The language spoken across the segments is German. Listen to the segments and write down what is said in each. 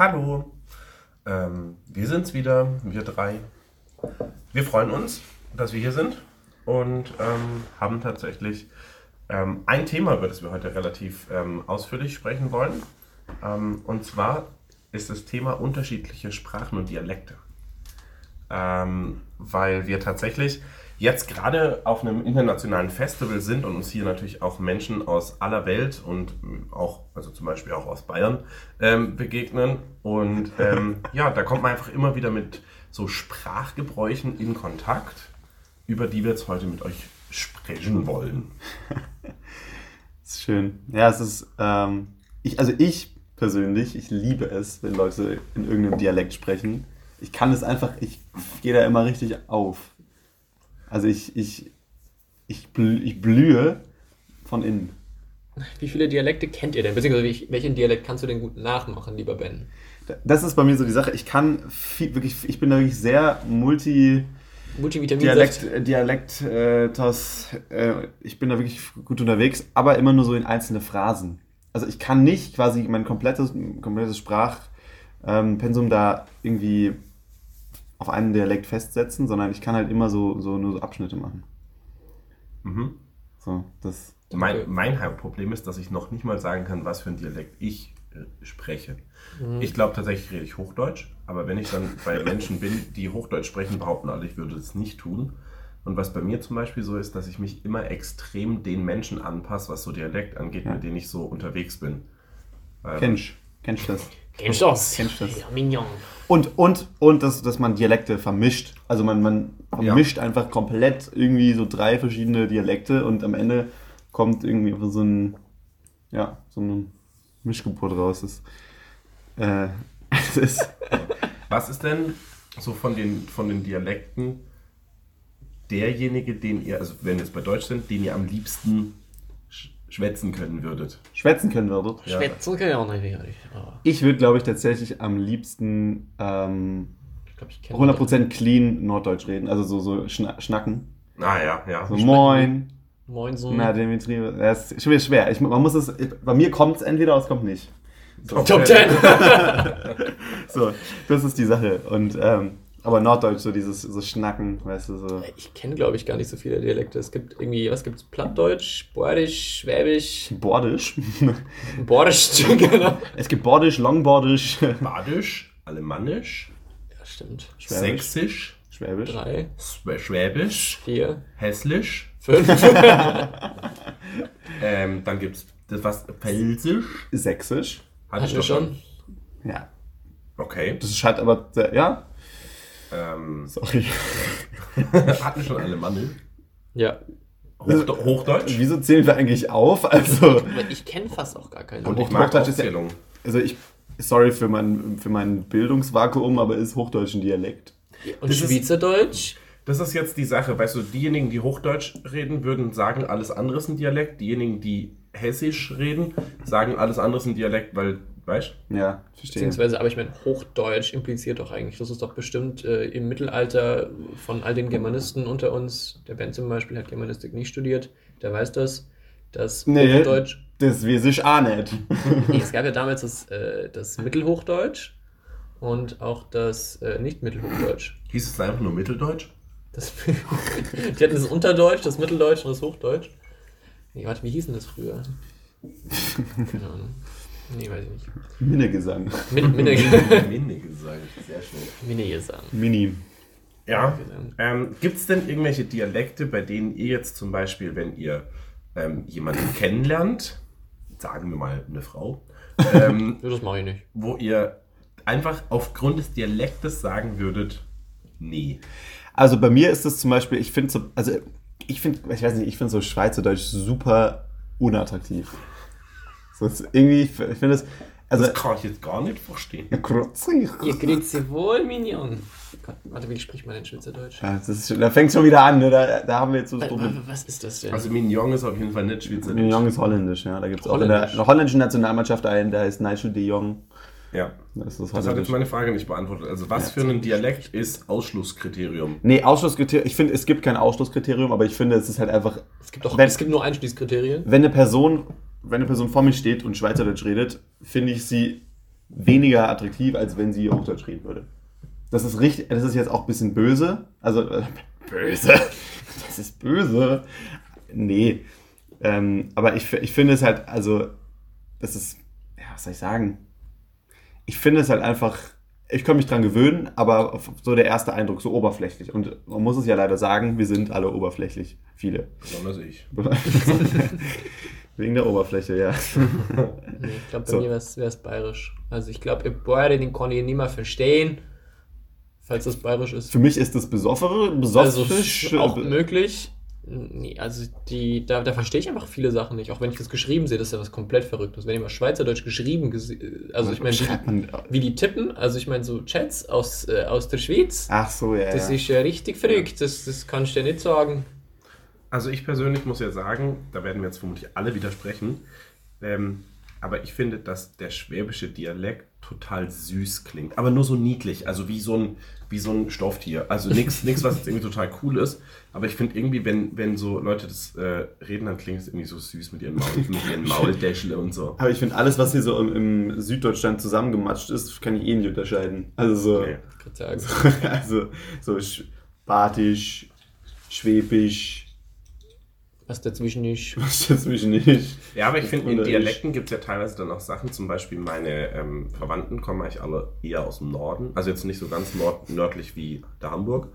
Hallo, ähm, wir sind's wieder, wir drei. Wir freuen uns, dass wir hier sind und ähm, haben tatsächlich ähm, ein Thema, über das wir heute relativ ähm, ausführlich sprechen wollen. Ähm, und zwar ist das Thema unterschiedliche Sprachen und Dialekte. Ähm, weil wir tatsächlich jetzt gerade auf einem internationalen Festival sind und uns hier natürlich auch Menschen aus aller Welt und auch, also zum Beispiel auch aus Bayern, ähm, begegnen. Und ähm, ja, da kommt man einfach immer wieder mit so Sprachgebräuchen in Kontakt, über die wir jetzt heute mit euch sprechen wollen. Das ist schön. Ja, es ist, ähm, ich, also ich persönlich, ich liebe es, wenn Leute in irgendeinem Dialekt sprechen. Ich kann es einfach, ich gehe da immer richtig auf. Also ich, ich, ich, blü, ich blühe von innen. Wie viele Dialekte kennt ihr denn? Beziehungsweise welchen Dialekt kannst du denn gut nachmachen, lieber Ben? Das ist bei mir so die Sache. Ich kann viel, wirklich, ich bin da wirklich sehr multi. Multivitamin Dialekt, Dialekt, äh, tos, äh, ich bin da wirklich gut unterwegs, aber immer nur so in einzelne Phrasen. Also ich kann nicht quasi mein komplettes, komplettes Sprachpensum ähm, da irgendwie auf einen Dialekt festsetzen, sondern ich kann halt immer so, so nur so Abschnitte machen. Mhm. So, das. Mein, mein Hauptproblem ist, dass ich noch nicht mal sagen kann, was für ein Dialekt ich äh, spreche. Mhm. Ich glaube tatsächlich rede ich Hochdeutsch, aber wenn ich dann bei Menschen bin, die Hochdeutsch sprechen, behaupten alle, ich würde das nicht tun. Und was bei mir zum Beispiel so ist, dass ich mich immer extrem den Menschen anpasse, was so Dialekt angeht, ja. mit denen ich so unterwegs bin. Ähm, Kennst Kennst du das? Kennst du das? Kennst du das? Ja, mignon. Und, und, und dass, dass man Dialekte vermischt. Also man, man vermischt ja. einfach komplett irgendwie so drei verschiedene Dialekte und am Ende kommt irgendwie so ein, ja, so ein Mischgeburt raus. Das, äh, das ist Was ist denn so von den, von den Dialekten derjenige, den ihr, also wenn wir jetzt bei Deutsch sind, den ihr am liebsten schwätzen können würdet? Schwätzen können würdet? Ja. Schwätzen können auch nicht. Ich würde, glaube ich, tatsächlich am liebsten ähm, ich glaub, ich 100% clean Norddeutsch reden. Also so, so schna schnacken. Ah ja, ja. So moin. Moin so. Na, Dimitri, das ist schwer. schwer. Ich, man muss es, bei mir kommt es entweder oder es kommt nicht. So. Top 10. so, das ist die Sache. Und ähm, aber Norddeutsch, so dieses so Schnacken, weißt du, so. Ich kenne, glaube ich, gar nicht so viele Dialekte. Es gibt irgendwie, was gibt's? Plattdeutsch, Bordisch, Schwäbisch. Bordisch? Bordisch, genau. Es gibt Bordisch, Longbordisch. Badisch, Alemannisch. Ja, stimmt. Schwäbisch. Sächsisch. Schwäbisch. Drei. Schwäbisch. Vier. Hesslisch. Fünf. ähm, dann gibt's das was, Pfälzisch. Sächsisch. Hatte ich doch schon. Ja. Okay. Das ist halt aber, ja, ähm, Sorry. hatten schon alle Mandel. Ja. Hoch, Hochdeutsch? Wieso zählen wir eigentlich auf? Also, ich kenne fast auch gar keine. Und ich mag Hochdeutsch Aufzählung. ist ja, also ich, sorry für mein, für mein Bildungsvakuum, aber ist Hochdeutsch ein Dialekt? Und Schweizerdeutsch? Das ist jetzt die Sache, weißt du, diejenigen, die Hochdeutsch reden, würden sagen, alles andere ist ein Dialekt. Diejenigen, die Hessisch reden, sagen, alles andere ist ein Dialekt, weil Weißt Ja, verstehe. Beziehungsweise, aber ich meine, Hochdeutsch impliziert doch eigentlich, das ist doch bestimmt äh, im Mittelalter von all den Germanisten unter uns, der Ben zum Beispiel hat Germanistik nicht studiert, der weiß das, dass nee, Hochdeutsch. Das weiß ich auch nicht. nee, es gab ja damals das, äh, das Mittelhochdeutsch und auch das äh, Nicht-Mittelhochdeutsch. Hieß es einfach nur Mitteldeutsch? Das, die hatten das Unterdeutsch, das Mitteldeutsch und das Hochdeutsch. Nee, warte, wie hieß denn das früher? Keine Ahnung. Nee, weiß ich nicht. Minnegesang. Min Minnegesang. Minnegesang, sehr schön. Minnegesang. Mini. Ja. Ähm, Gibt es denn irgendwelche Dialekte, bei denen ihr jetzt zum Beispiel, wenn ihr ähm, jemanden kennenlernt, sagen wir mal eine Frau, ähm, das mache ich nicht. Wo ihr einfach aufgrund des Dialektes sagen würdet, nee. Also bei mir ist es zum Beispiel, ich finde so, also ich finde, ich weiß nicht, ich finde so Schweizerdeutsch super unattraktiv. So, irgendwie, ich finde das. Also, das kann ich jetzt gar nicht verstehen. Ja, grüezi. Ja, grüezi wohl, Minion. Warte, wie spricht man denn Schweizerdeutsch? Ja, das ist, da fängt es schon wieder an, ne? da, da haben wir jetzt so das Problem. Was ist das denn? Also Mignon ist auf jeden Fall nicht Schweizerdeutsch. Mignon ist holländisch, ja. Da gibt es auch in der, in der holländischen Nationalmannschaft einen, der heißt Nigel de Jong. Ja. Das, das, hat jetzt meine Frage nicht beantwortet. Also was ja, für ein Dialekt ist Ausschlusskriterium? Nee, Ausschlusskriterium, ich finde, es gibt kein Ausschlusskriterium, aber ich finde, es ist halt einfach... Es gibt, auch, wenn, es gibt nur Einschließkriterien. Wenn eine Person wenn eine Person vor mir steht und Schweizerdeutsch redet, finde ich sie weniger attraktiv, als wenn sie Hochdeutsch reden würde. Das ist richtig, das ist jetzt auch ein bisschen böse. Also, äh, böse. Das ist böse. Nee. Ähm, aber ich, ich finde es halt, also, das ist, ja, was soll ich sagen? Ich finde es halt einfach, ich kann mich dran gewöhnen, aber so der erste Eindruck, so oberflächlich. Und man muss es ja leider sagen, wir sind alle oberflächlich. Viele. Besonders ich. Wegen der Oberfläche, ja. Nee, ich glaube, bei So. mir wäre es bayerisch. Also ich glaube, Gebäude, den kann ich nicht mehr verstehen, falls das bayerisch ist. Für mich ist das besoffere, Also besoffisch. ist auch möglich. Nee, also die, da, da verstehe ich einfach viele Sachen nicht. Auch wenn ich das geschrieben sehe, das ist ja was komplett Verrücktes. Wenn ich mal Schweizerdeutsch geschrieben, gese- also ich meine, wie, man. wie die tippen, also ich meine so Chats aus, äh, aus der Schweiz, Ach so, ja. das ja. ist ja richtig verrückt. Das, das kannst du dir nicht sagen. Also ich persönlich muss ja sagen, da werden mir jetzt vermutlich alle widersprechen, ähm, aber ich finde, dass der schwäbische Dialekt total süß klingt. Aber nur so niedlich, also wie so ein, wie so ein Stofftier. Also nichts, was jetzt irgendwie total cool ist. Aber ich finde irgendwie, wenn, wenn so Leute das äh, reden, dann klingt es irgendwie so süß mit ihren, Maul, mit ihren Mauldäschle und so. Aber ich finde, alles, was hier so im, im Süddeutschland zusammengematscht ist, kann ich eh nicht unterscheiden. Also so, Nee. Also, so Badisch, Schwäbisch, Was dazwischen ist. was dazwischen nicht. Ja, aber ich finde, in Dialekten gibt es ja teilweise dann auch Sachen, zum Beispiel meine ähm, Verwandten kommen eigentlich alle eher aus dem Norden, also jetzt nicht so ganz nord nördlich wie der Hamburg,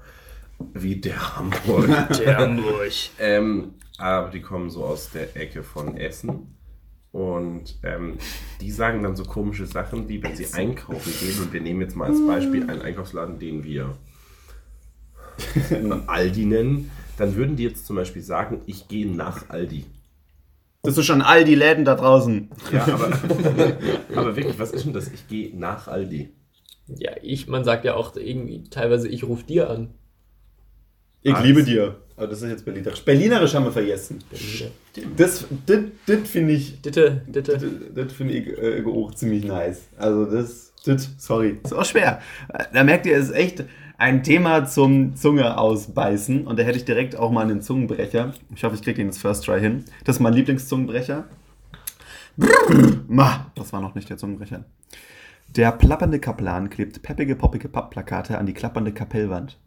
wie der Hamburg. Der Hamburg. ähm, aber die kommen so aus der Ecke von Essen. Und ähm, die sagen dann so komische Sachen, wie wenn sie einkaufen gehen. Und wir nehmen jetzt mal als Beispiel einen Einkaufsladen, den wir Aldi nennen. Dann würden die jetzt zum Beispiel sagen, ich gehe nach Aldi. Das ist schon all die Läden da draußen. Ja, aber, aber wirklich, was ist denn das? Ich gehe nach Aldi. Ja, ich, man sagt ja auch irgendwie teilweise, ich rufe dir an. Ich Ah, liebe das- dir. Aber das ist jetzt Berlinerisch. Berlinerisch haben wir vergessen. Das, das, das finde ich, Ditte, das, Ditte. das finde ich äh, auch ziemlich nice. Also das, das, sorry. Ist auch schwer. Da merkt ihr, es ist echt ein Thema zum Zunge ausbeißen. Und da hätte ich direkt auch mal einen Zungenbrecher. Ich hoffe, ich kriege den ins First Try hin. Das ist mein Lieblingszungenbrecher. Ma, das war noch nicht der Zungenbrecher. Der plappernde Kaplan klebt peppige, poppige Pappplakate an die klappernde Kapellwand.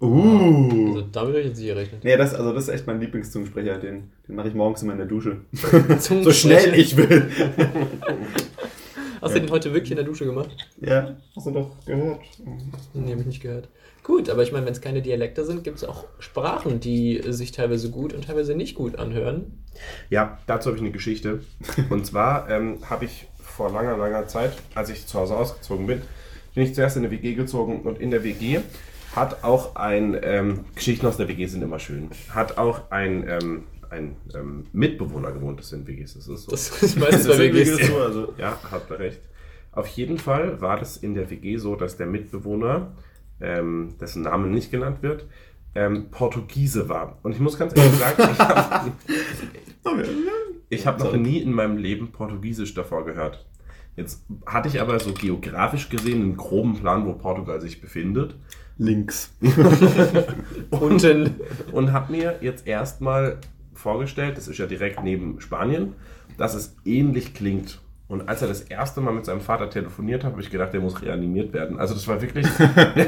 Uh. Also damit habe ich jetzt nicht gerechnet. Nee, das, also das ist echt mein Lieblingszungensprecher. Den, den mache ich morgens immer in der Dusche. So schnell ich will. Hast du den heute wirklich in der Dusche gemacht? Ja, hast du doch gehört. Nee, habe ich nicht gehört. Gut, aber ich meine, wenn es keine Dialekte sind, gibt es auch Sprachen, die sich teilweise gut und teilweise nicht gut anhören. Ja, dazu habe ich eine Geschichte. Und zwar ähm, habe ich vor langer, langer Zeit, als ich zu Hause ausgezogen bin, bin ich zuerst in eine WG gezogen und in der WG hat auch ein, ähm, Geschichten aus der WG sind immer schön, hat auch ein, ähm, ein ähm, Mitbewohner gewohnt, das sind WGs, das ist so. Das ist meistens bei ist WGs. so, also. Ja, habt ihr recht. Auf jeden Fall war das in der WG so, dass der Mitbewohner, ähm, dessen Name nicht genannt wird, ähm, Portugiese war. Und ich muss ganz ehrlich sagen, ich habe hab noch nie in meinem Leben Portugiesisch davor gehört. Jetzt hatte ich aber so geografisch gesehen einen groben Plan, wo Portugal sich befindet. Links. Unten. und habe mir jetzt erstmal vorgestellt, das ist ja direkt neben Spanien, dass es ähnlich klingt. Und als er das erste Mal mit seinem Vater telefoniert hat, habe ich gedacht, der muss reanimiert werden. Also das war wirklich...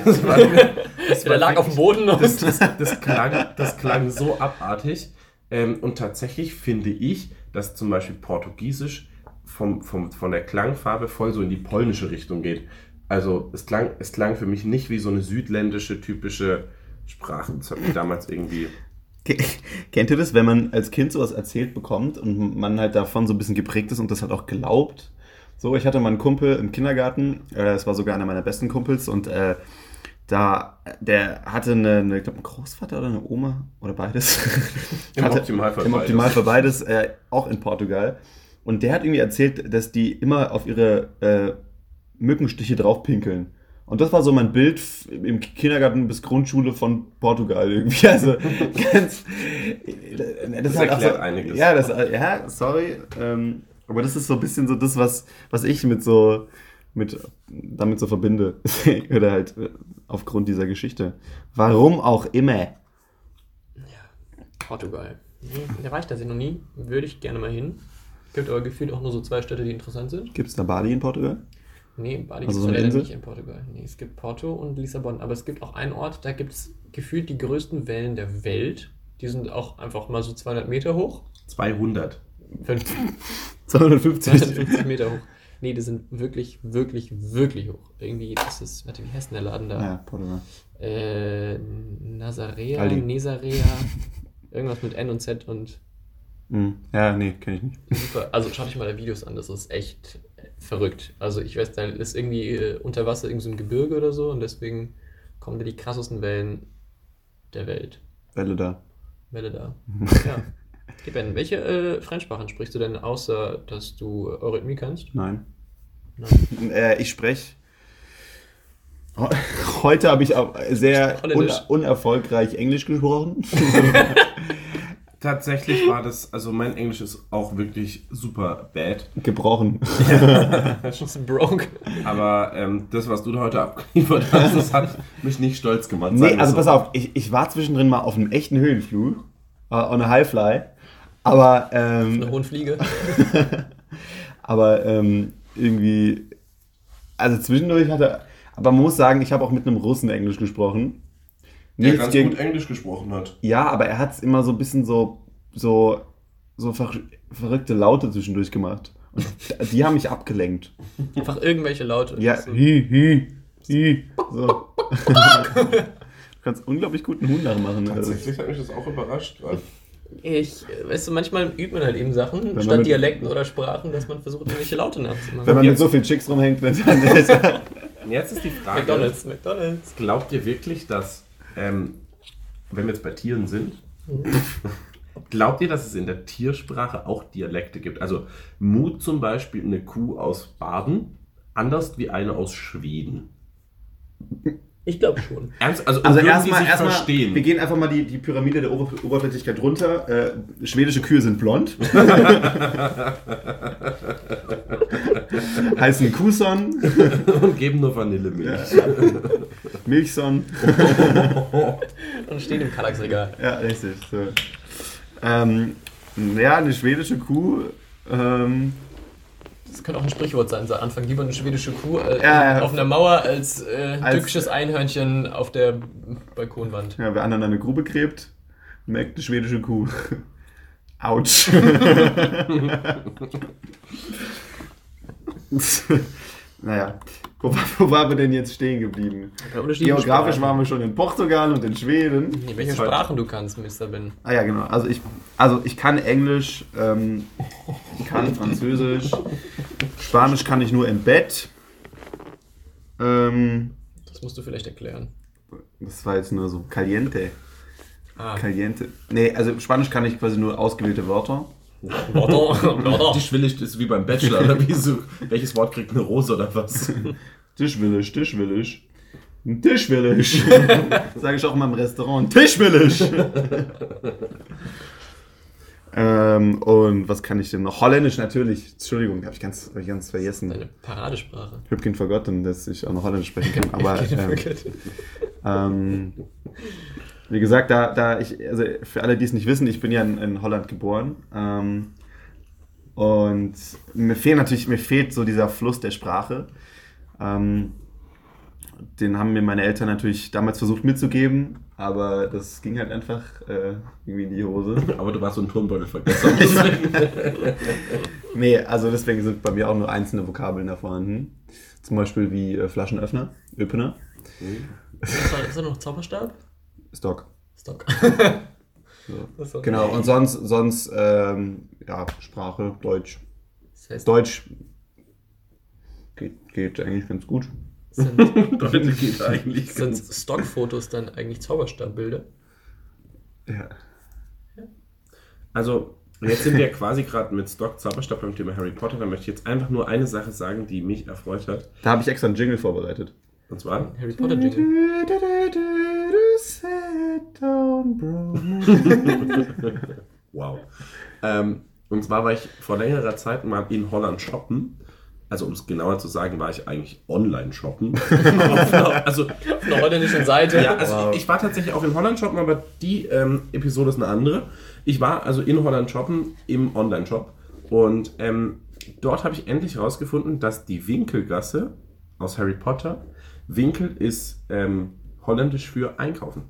Das war, das Der lag auf dem Boden und Das, das, das, klang, das klang so abartig. Ähm, und tatsächlich finde ich, dass zum Beispiel Portugiesisch vom, vom, von der Klangfarbe voll so in die polnische Richtung geht. Also es klang, es klang für mich nicht wie so eine südländische typische Sprache. Das hat mich damals irgendwie... Ke- Kennt ihr das, wenn man als Kind sowas erzählt bekommt und man halt davon so ein bisschen geprägt ist und das halt auch glaubt? So, ich hatte mal einen Kumpel im Kindergarten, äh, das war sogar einer meiner besten Kumpels und äh, da, der hatte eine, eine ich glaube, einen Großvater oder eine Oma oder beides. Im Hatte- Optimalfall Im beides. Optimalfall beides, äh, auch in Portugal. Und der hat irgendwie erzählt, dass die immer auf ihre äh, Mückenstiche draufpinkeln. Und das war so mein Bild im Kindergarten bis Grundschule von Portugal irgendwie. Also ganz. Das, erklärt einiges. Ja, das, ja, sorry. Ähm, aber das ist so ein bisschen so das, was, was ich mit so mit damit so verbinde. Oder halt äh, aufgrund dieser Geschichte. Warum auch immer. Portugal. Nee, Da war ich tatsächlich noch nie. Würde ich gerne mal hin. Gibt aber gefühlt auch nur so zwei Städte, die interessant sind. Gibt es da Bali in Portugal? Nee, Bali Also gibt es leider nicht in Portugal. Nee, es gibt Porto und Lissabon, aber es gibt auch einen Ort, da gibt es gefühlt die größten Wellen der Welt. Die sind auch einfach mal so 200 Meter hoch. 200. 50, 250. 250 Meter hoch. Nee, die sind wirklich, wirklich, wirklich hoch. Irgendwie ist es, warte, wie heißt denn der Laden da? Ja, Portugal. Äh, Nazarea, Aldi. Nesarea, irgendwas mit N und Z und Hm. Ja, nee, kenne ich nicht. super. Also schau dich mal da Videos an, das ist echt verrückt. Also ich weiß, da ist irgendwie äh, unter Wasser irgend so ein Gebirge oder so und deswegen kommen da die krassesten Wellen der Welt. Welle da. Welle da. ja. Okay, Ben, welche äh, Fremdsprachen sprichst du denn, außer dass du Eurythmie kannst? Nein. Nein. Äh, ich spreche. Heute habe ich auch sehr un unerfolgreich Englisch gesprochen. Tatsächlich war das, also mein Englisch ist auch wirklich super bad. Gebrochen. Ist broke. Aber ähm, das, was du da heute abgeliefert hast, das hat mich nicht stolz gemacht. Nee, also so. pass auf, ich, ich war zwischendrin mal auf einem echten Höhenflug, äh, on a Highfly, aber, Eine ähm, hohen Fliege. aber ähm, irgendwie, also zwischendurch hatte, aber man muss sagen, ich habe auch mit einem Russen Englisch gesprochen. Der ganz gegen, gut Englisch gesprochen hat. ja, aber er hat es immer so ein bisschen so, so, so ver verrückte Laute zwischendurch gemacht. Und die haben mich abgelenkt. Einfach irgendwelche Laute. Ja, So. hi, hi, hi. So. du kannst unglaublich guten Huhn nachmachen. Also, Tatsächlich hat mich das auch überrascht. weil- Ich, weißt du, manchmal übt man halt eben Sachen, man statt mit- Dialekten oder Sprachen, dass man versucht, irgendwelche Laute nachzumachen. wenn man mit so vielen Chicks rumhängt, dann dann Und jetzt ist die Frage, McDonalds, McDonalds. glaubt ihr wirklich, dass, ähm, wenn wir jetzt bei Tieren sind, glaubt ihr, dass es in der Tiersprache auch Dialekte gibt? Also Mut zum Beispiel eine Kuh aus Baden, anders wie eine aus Schweden. Ich glaube schon. Ernst? Also, Also erstmal, erstmal, verstehen. wir gehen einfach mal die, die Pyramide der Ober Oberflächlichkeit runter. Äh, schwedische Kühe sind blond. Heißen Kuhson, und geben nur Vanillemilch. Milchson. Und stehen im Kallaxregal. Ja, richtig. So. Ähm, ja, eine schwedische Kuh. Ähm, Das könnte auch ein Sprichwort sein. So Anfang lieber eine schwedische Kuh äh, Ja, ja. auf einer Mauer als, äh, Als- türkisches Einhörnchen auf der Balkonwand. ja, wer anderen eine Grube gräbt, merkt eine schwedische Kuh. Autsch. naja, wo, war- wo waren wir denn jetzt stehen geblieben? Geografisch Sprachen. waren wir schon in Portugal und in Schweden. Nee, welche. Sprachen du kannst, Mr. Ben. Ah ja, genau. Also ich, also ich kann Englisch, ähm, ich kann Französisch, Spanisch kann ich nur im Bett. Ähm, Das musst du vielleicht erklären. das war jetzt nur so caliente. Ah, Caliente. Nee, also Spanisch kann ich quasi nur ausgewählte Wörter. Pardon, pardon. Die Schwillig ist wie beim Bachelor, oder wie so, welches Wort kriegt eine Rose oder was? Tisch will ich, Tisch will ich. Ein Tisch will ich. Sage ich auch mal im Restaurant. Tisch will ich. ähm, und was kann ich denn noch? Holländisch natürlich. Entschuldigung, habe ich ganz, hab ich ganz vergessen. Deine Paradesprache. Ich habe kein vergessen, dass ich auch noch Holländisch sprechen kann. Aber ähm, ähm, wie gesagt, da, da ich, also für alle, die es nicht wissen, ich bin ja in, in Holland geboren. Ähm, und mir fehlt natürlich, mir fehlt so dieser Fluss der Sprache. Ähm, den haben mir meine Eltern natürlich damals versucht mitzugeben, aber das ging halt einfach äh, irgendwie in die Hose. Aber du warst so ein Turnbeutel vergessen. Nee, also deswegen sind bei mir auch nur einzelne Vokabeln da vorhanden. Zum Beispiel wie äh, Flaschenöffner, Öpener, Ist da, ist da noch Zauberstab? Stock. Stock. So. Okay. Genau, und sonst, sonst ähm, ja, Sprache, Deutsch. Das heißt, Deutsch geht, geht eigentlich ganz gut. sind, Deutlich geht eigentlich sind ganz. Stockfotos dann eigentlich Zauberstabbilder? Ja. Also, jetzt sind wir quasi gerade mit Stock Zauberstab beim Thema Harry Potter. Da möchte ich jetzt einfach nur eine Sache sagen, die mich erfreut hat. Da habe ich extra einen Jingle vorbereitet. Und zwar, Harry Potter Jingle. wow. Ähm, und zwar war ich vor längerer Zeit mal in Holland shoppen. Also, um es genauer zu sagen, war ich eigentlich online shoppen. also, Auf einer holländischen Seite. Ja, also Wow. ich, ich war tatsächlich auch in Holland shoppen, aber die ähm, Episode ist eine andere. Ich war also in Holland shoppen im Online-Shop und ähm, dort habe ich endlich herausgefunden, dass die Winkelgasse aus Harry Potter. Winkel ist ähm, holländisch für einkaufen.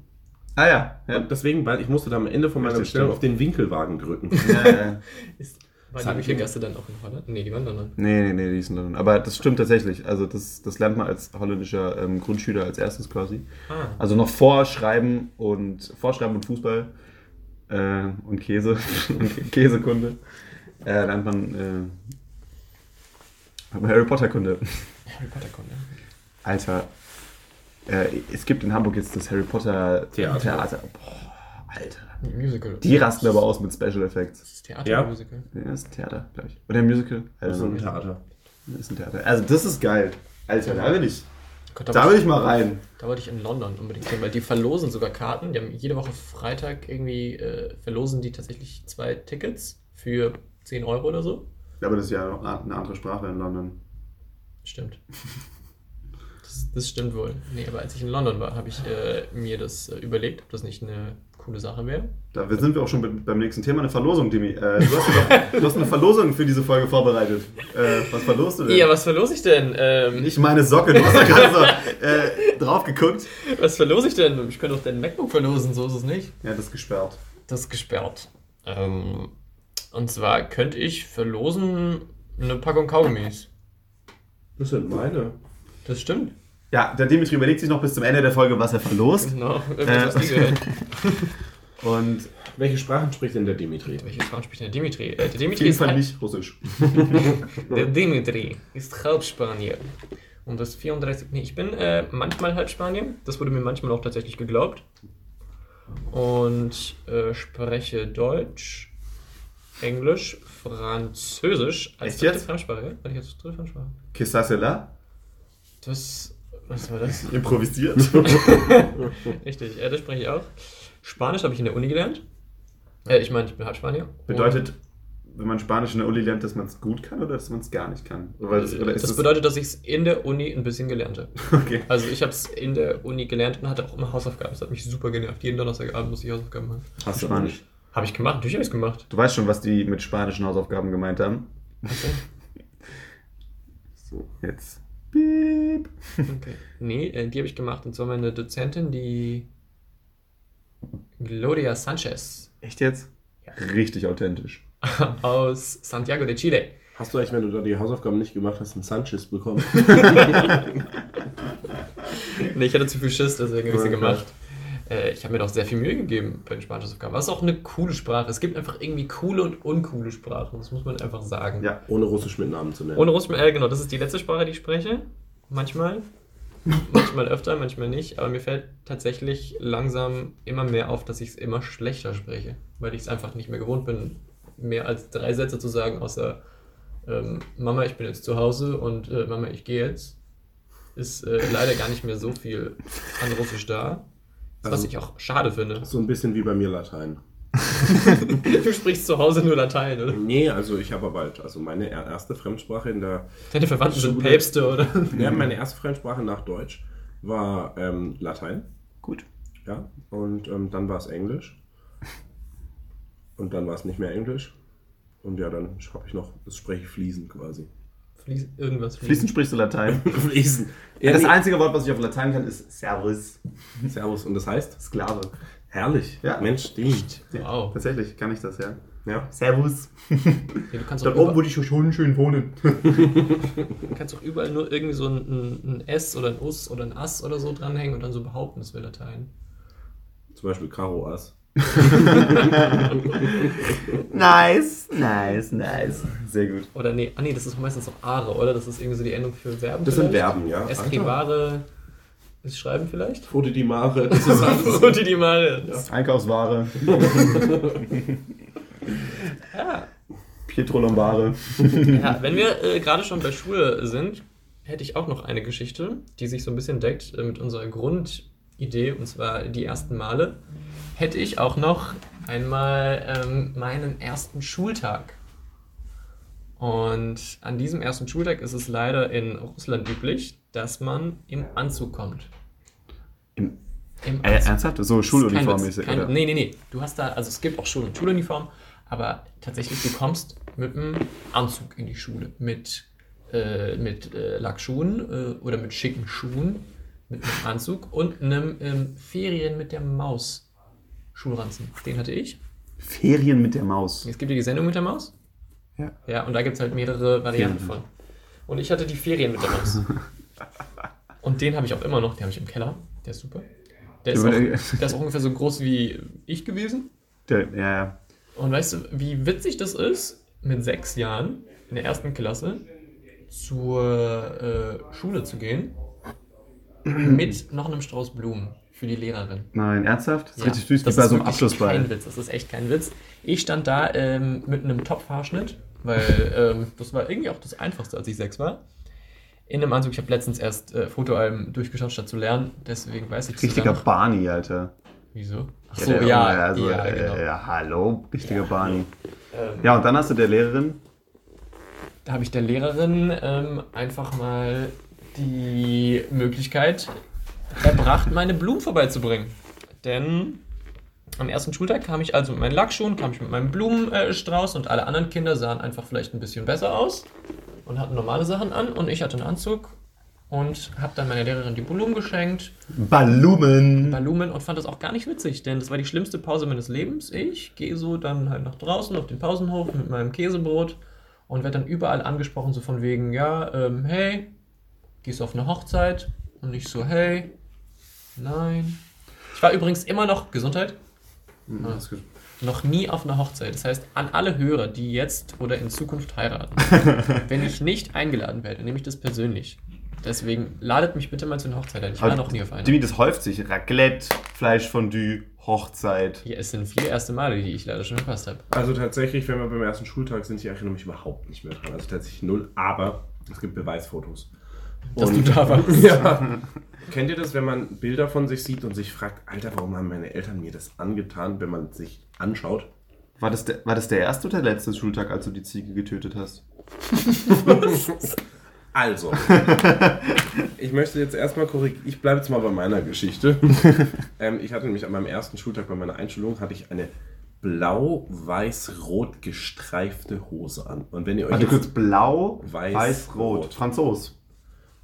Ah ja. ja. Und deswegen, weil ich musste da am Ende von meiner Richtig, Bestellung stimmt. auf den Winkelwagen drücken. ja, ja. Ist, war die Winkelgasse dann auch in Holland? Nee, die waren dann dann. Nee, nee, nee, die ist in London. Aber das stimmt tatsächlich. Also das, das lernt man als holländischer ähm, Grundschüler als erstes quasi. Ah. Also noch vor Schreiben und Vorschreiben und Fußball äh, und Käse und Käsekunde äh, lernt man äh, Harry Potter Kunde. Harry Potter Kunde. Alter, äh, es gibt in Hamburg jetzt das Harry Potter Theater. Theater. Boah, Alter. Musical. Die rasten aber aus mit Special Effects. Das ist Theatermusical. Ja, das ist ein Theater, glaube ich. Oder ein Musical. Das ist Also, ein Theater. das ist ein Theater. Also das ist geil. Alter, da will ich. Gott, Da da, will wollte ich mal rein. ich, da wollte ich in London unbedingt hin, weil die verlosen sogar Karten. Die haben jede Woche Freitag irgendwie, äh, verlosen die tatsächlich zwei Tickets für 10 Euro oder so. Ja, aber das ist ja eine andere Sprache in London. Stimmt. Das, das stimmt wohl. Nee, aber als ich in London war, habe ich äh, mir das äh, überlegt, ob das nicht eine coole Sache wäre. Da sind wir auch schon be- beim nächsten Thema, eine Verlosung, Dimi. Äh, du, hast doch, du hast eine Verlosung für diese Folge vorbereitet. Äh, was verlost du denn? Ja, was verlose ich denn? Ähm, Nicht meine Socke, du hast da gerade so äh, drauf geguckt. was verlose ich denn? Ich könnte auch dein MacBook verlosen, so ist es nicht. Ja, das ist gesperrt. Das ist gesperrt. Ähm, und zwar könnte ich verlosen eine Packung Kaugummis. Das sind meine. Das stimmt. Ja, der Dimitri überlegt sich noch bis zum Ende der Folge, was er verlost. Genau. Äh. Die gehört. Und Welche Sprachen spricht denn der Dimitri? Welche Sprache spricht denn der Dimitri? Äh, der auf Dimitri jeden ist Fall ein- nicht Russisch. Der Dimitri ist Halbspanier. Und das 34. Nee, ich bin äh, manchmal Halbspanier. Das wurde mir manchmal auch tatsächlich geglaubt. Und äh, spreche Deutsch, Englisch, Französisch als Echt dritte jetzt? Fremdsprache. ja? War ich jetzt dritte Fremdsprache? Que ça c'est là? Das. Was war das? Improvisiert. Richtig, äh, das spreche ich auch. Spanisch habe ich in der Uni gelernt. Äh, ich meine, ich bin Halbspanier. Bedeutet, wenn man Spanisch in der Uni lernt, dass man es gut kann oder dass man es gar nicht kann? Ist das es- bedeutet, dass ich es in der Uni ein bisschen gelernt habe. Okay. Also ich habe es in der Uni gelernt und hatte auch immer Hausaufgaben. Das hat mich super genervt. Jeden Donnerstagabend muss ich Hausaufgaben machen. Hast du Spanisch. Habe ich gemacht, natürlich habe ich es gemacht. Du weißt schon, was die mit spanischen Hausaufgaben gemeint haben. Okay. So, jetzt. Piep. okay. Nee, äh, die habe ich gemacht. Und zwar meine Dozentin, die Gloria Sanchez Echt jetzt? Richtig authentisch. aus Santiago de Chile. Hast du eigentlich, wenn du da die Hausaufgaben nicht gemacht hast, einen Sanchez bekommen? Nee, ich hatte zu viel Schiss, deswegen habe ich sie Okay. gemacht. Äh, ich habe mir doch sehr viel Mühe gegeben bei den Spanisch-Hausaufgaben. Ist auch eine coole Sprache. Es gibt einfach irgendwie coole und uncoole Sprachen. Das muss man einfach sagen. Ja. Ohne Russisch mit Namen zu nennen. Ohne Russisch, äh, genau, das ist die letzte Sprache, die ich spreche. Manchmal. manchmal öfter, manchmal nicht. Aber mir fällt tatsächlich langsam immer mehr auf, dass ich es immer schlechter spreche. Weil ich es einfach nicht mehr gewohnt bin, mehr als drei Sätze zu sagen, außer ähm, Mama, ich bin jetzt zu Hause und äh, Mama, ich gehe jetzt. Ist äh, leider gar nicht mehr so viel an Russisch da. Was Also- ich auch schade finde. So ein bisschen wie bei mir Latein. Du sprichst zu Hause nur Latein, oder? Nee, also ich habe aber halt, also meine er- erste Fremdsprache in der, Deine Verwandten sind Schule. Päpste, oder? ja, meine erste Fremdsprache nach Deutsch war ähm, Latein. Gut. Ja, und ähm, dann war es Englisch. Und dann war es nicht mehr Englisch. Und ja, dann habe ich noch, das spreche ich fließend quasi. Fließ, irgendwas. Fließend sprichst du Latein. Fließend. Ja, Ja, das einzige Wort, was ich auf Latein kann, ist Servus. Servus. Und das heißt? Sklave. Herrlich. Ja. Mensch, stimmt. Wow. Tatsächlich kann ich das, ja. Ja. Servus. Ja, Dort oben würde ich schon schön wohnen. Du kannst auch überall nur irgendwie so ein, ein, ein S oder ein Us oder ein Ass oder so dranhängen und dann so behaupten, es wäre Latein. Zum Beispiel Karo Ass. Nice, nice, nice. Sehr gut. Oder nee, ah nee, das ist meistens auch Are, oder? Das ist irgendwie so die Endung für Verben. Das sind vielleicht? Verben, ja. Escribare ist Schreiben vielleicht? Foto die Mare. Das ist die die mal. Einkaufsware. Ja. Pietro Lombare. ja, wenn wir äh, gerade schon bei Schule sind, hätte ich auch noch eine Geschichte, die sich so ein bisschen deckt äh, mit unserer Grundidee, und zwar die ersten Male. Hätte ich auch noch einmal ähm, meinen ersten Schultag. Und an diesem ersten Schultag ist es leider in Russland üblich, dass man im Anzug kommt. Im, Im äh, ernsthaft? So Kein Witz, Schuluniformmäßig, kein, oder? Nee, nee, nee. Du hast da, also es gibt auch Schul- und Schuluniform, aber tatsächlich, du kommst mit einem Anzug in die Schule. Mit äh, mit äh, Lackschuhen äh, oder mit schicken Schuhen, mit einem Anzug und einem ähm, Ferien mit der Maus Schulranzen. Den hatte ich. Ferien mit der Maus. Es gibt ja die Sendung mit der Maus. Ja. Ja, und da gibt es halt mehrere Varianten Ferien. von. Und ich hatte die Ferien mit der Maus. und den habe ich auch immer noch, den habe ich im Keller. Der ist super. Der ist, auch, der ist auch ungefähr so groß wie ich gewesen. Der, ja, ja. Und weißt du, wie witzig das ist, mit sechs Jahren in der ersten Klasse zur äh, Schule zu gehen mit noch einem Strauß Blumen für die Lehrerin. Nein, ernsthaft? Das ist Ja, richtig süß, wie das bei so einem Abschlussball. Kein Witz, das ist echt kein Witz. Ich stand da ähm, mit einem Topfhaarschnitt, weil ähm, das war irgendwie auch das Einfachste, als ich sechs war. In einem Anzug, ich habe letztens erst äh, Fotoalben durchgeschaut, statt zu lernen, deswegen weiß ich es Richtiger noch. Barney, Alter. Wieso? Ach Ja, so, der- ja, also, ja, äh, genau. ja, hallo, richtiger Barney. Ähm, Ja, und dann hast du der Lehrerin. Da habe ich der Lehrerin ähm, einfach mal die Möglichkeit erbracht, meine Blumen vorbeizubringen. Denn am ersten Schultag kam ich also mit meinen Lackschuhen, kam ich mit meinem Blumenstrauß und alle anderen Kinder sahen einfach vielleicht ein bisschen besser aus und hatten normale Sachen an und ich hatte einen Anzug und habe dann meiner Lehrerin die Blumen geschenkt, Ballumen. Blumen und fand das auch gar nicht witzig, denn das war die schlimmste Pause meines Lebens. Ich gehe so dann halt nach draußen auf den Pausenhof mit meinem Käsebrot und werde dann überall angesprochen, so von wegen, ja, ähm, hey, gehst du auf eine Hochzeit? Und ich so, hey, nein. Ich war übrigens immer noch, Gesundheit, Ah, ist gut. noch nie auf einer Hochzeit. Das heißt, an alle Hörer, die jetzt oder in Zukunft heiraten, wenn ich nicht eingeladen werde, nehme ich das persönlich. Deswegen ladet mich bitte mal zu einer Hochzeit ein. Ich war Aber noch nie auf einer. Dimi, das häuft sich. Raclette, Fleischfondue, Hochzeit. Ja, es sind vier erste Male, die ich leider schon verpasst habe. Also tatsächlich, wenn wir beim ersten Schultag sind, ich erinnere mich überhaupt nicht mehr dran. Also tatsächlich null, aber es gibt Beweisfotos. Dass Und- du da warst. Ja. Kennt ihr das, wenn man Bilder von sich sieht und sich fragt, Alter, warum haben meine Eltern mir das angetan, wenn man sich anschaut? War das, der, war das der erste oder der letzte Schultag, als du die Ziege getötet hast? Also, ich möchte jetzt erstmal korrigieren, ich bleibe jetzt mal bei meiner Geschichte. ähm, ich hatte nämlich an meinem ersten Schultag bei meiner Einschulung, hatte ich eine blau-weiß-rot gestreifte Hose an. Und wenn ihr euch Warte jetzt- kurz, blau, Weiß, weiß, rot. rot. Franzos.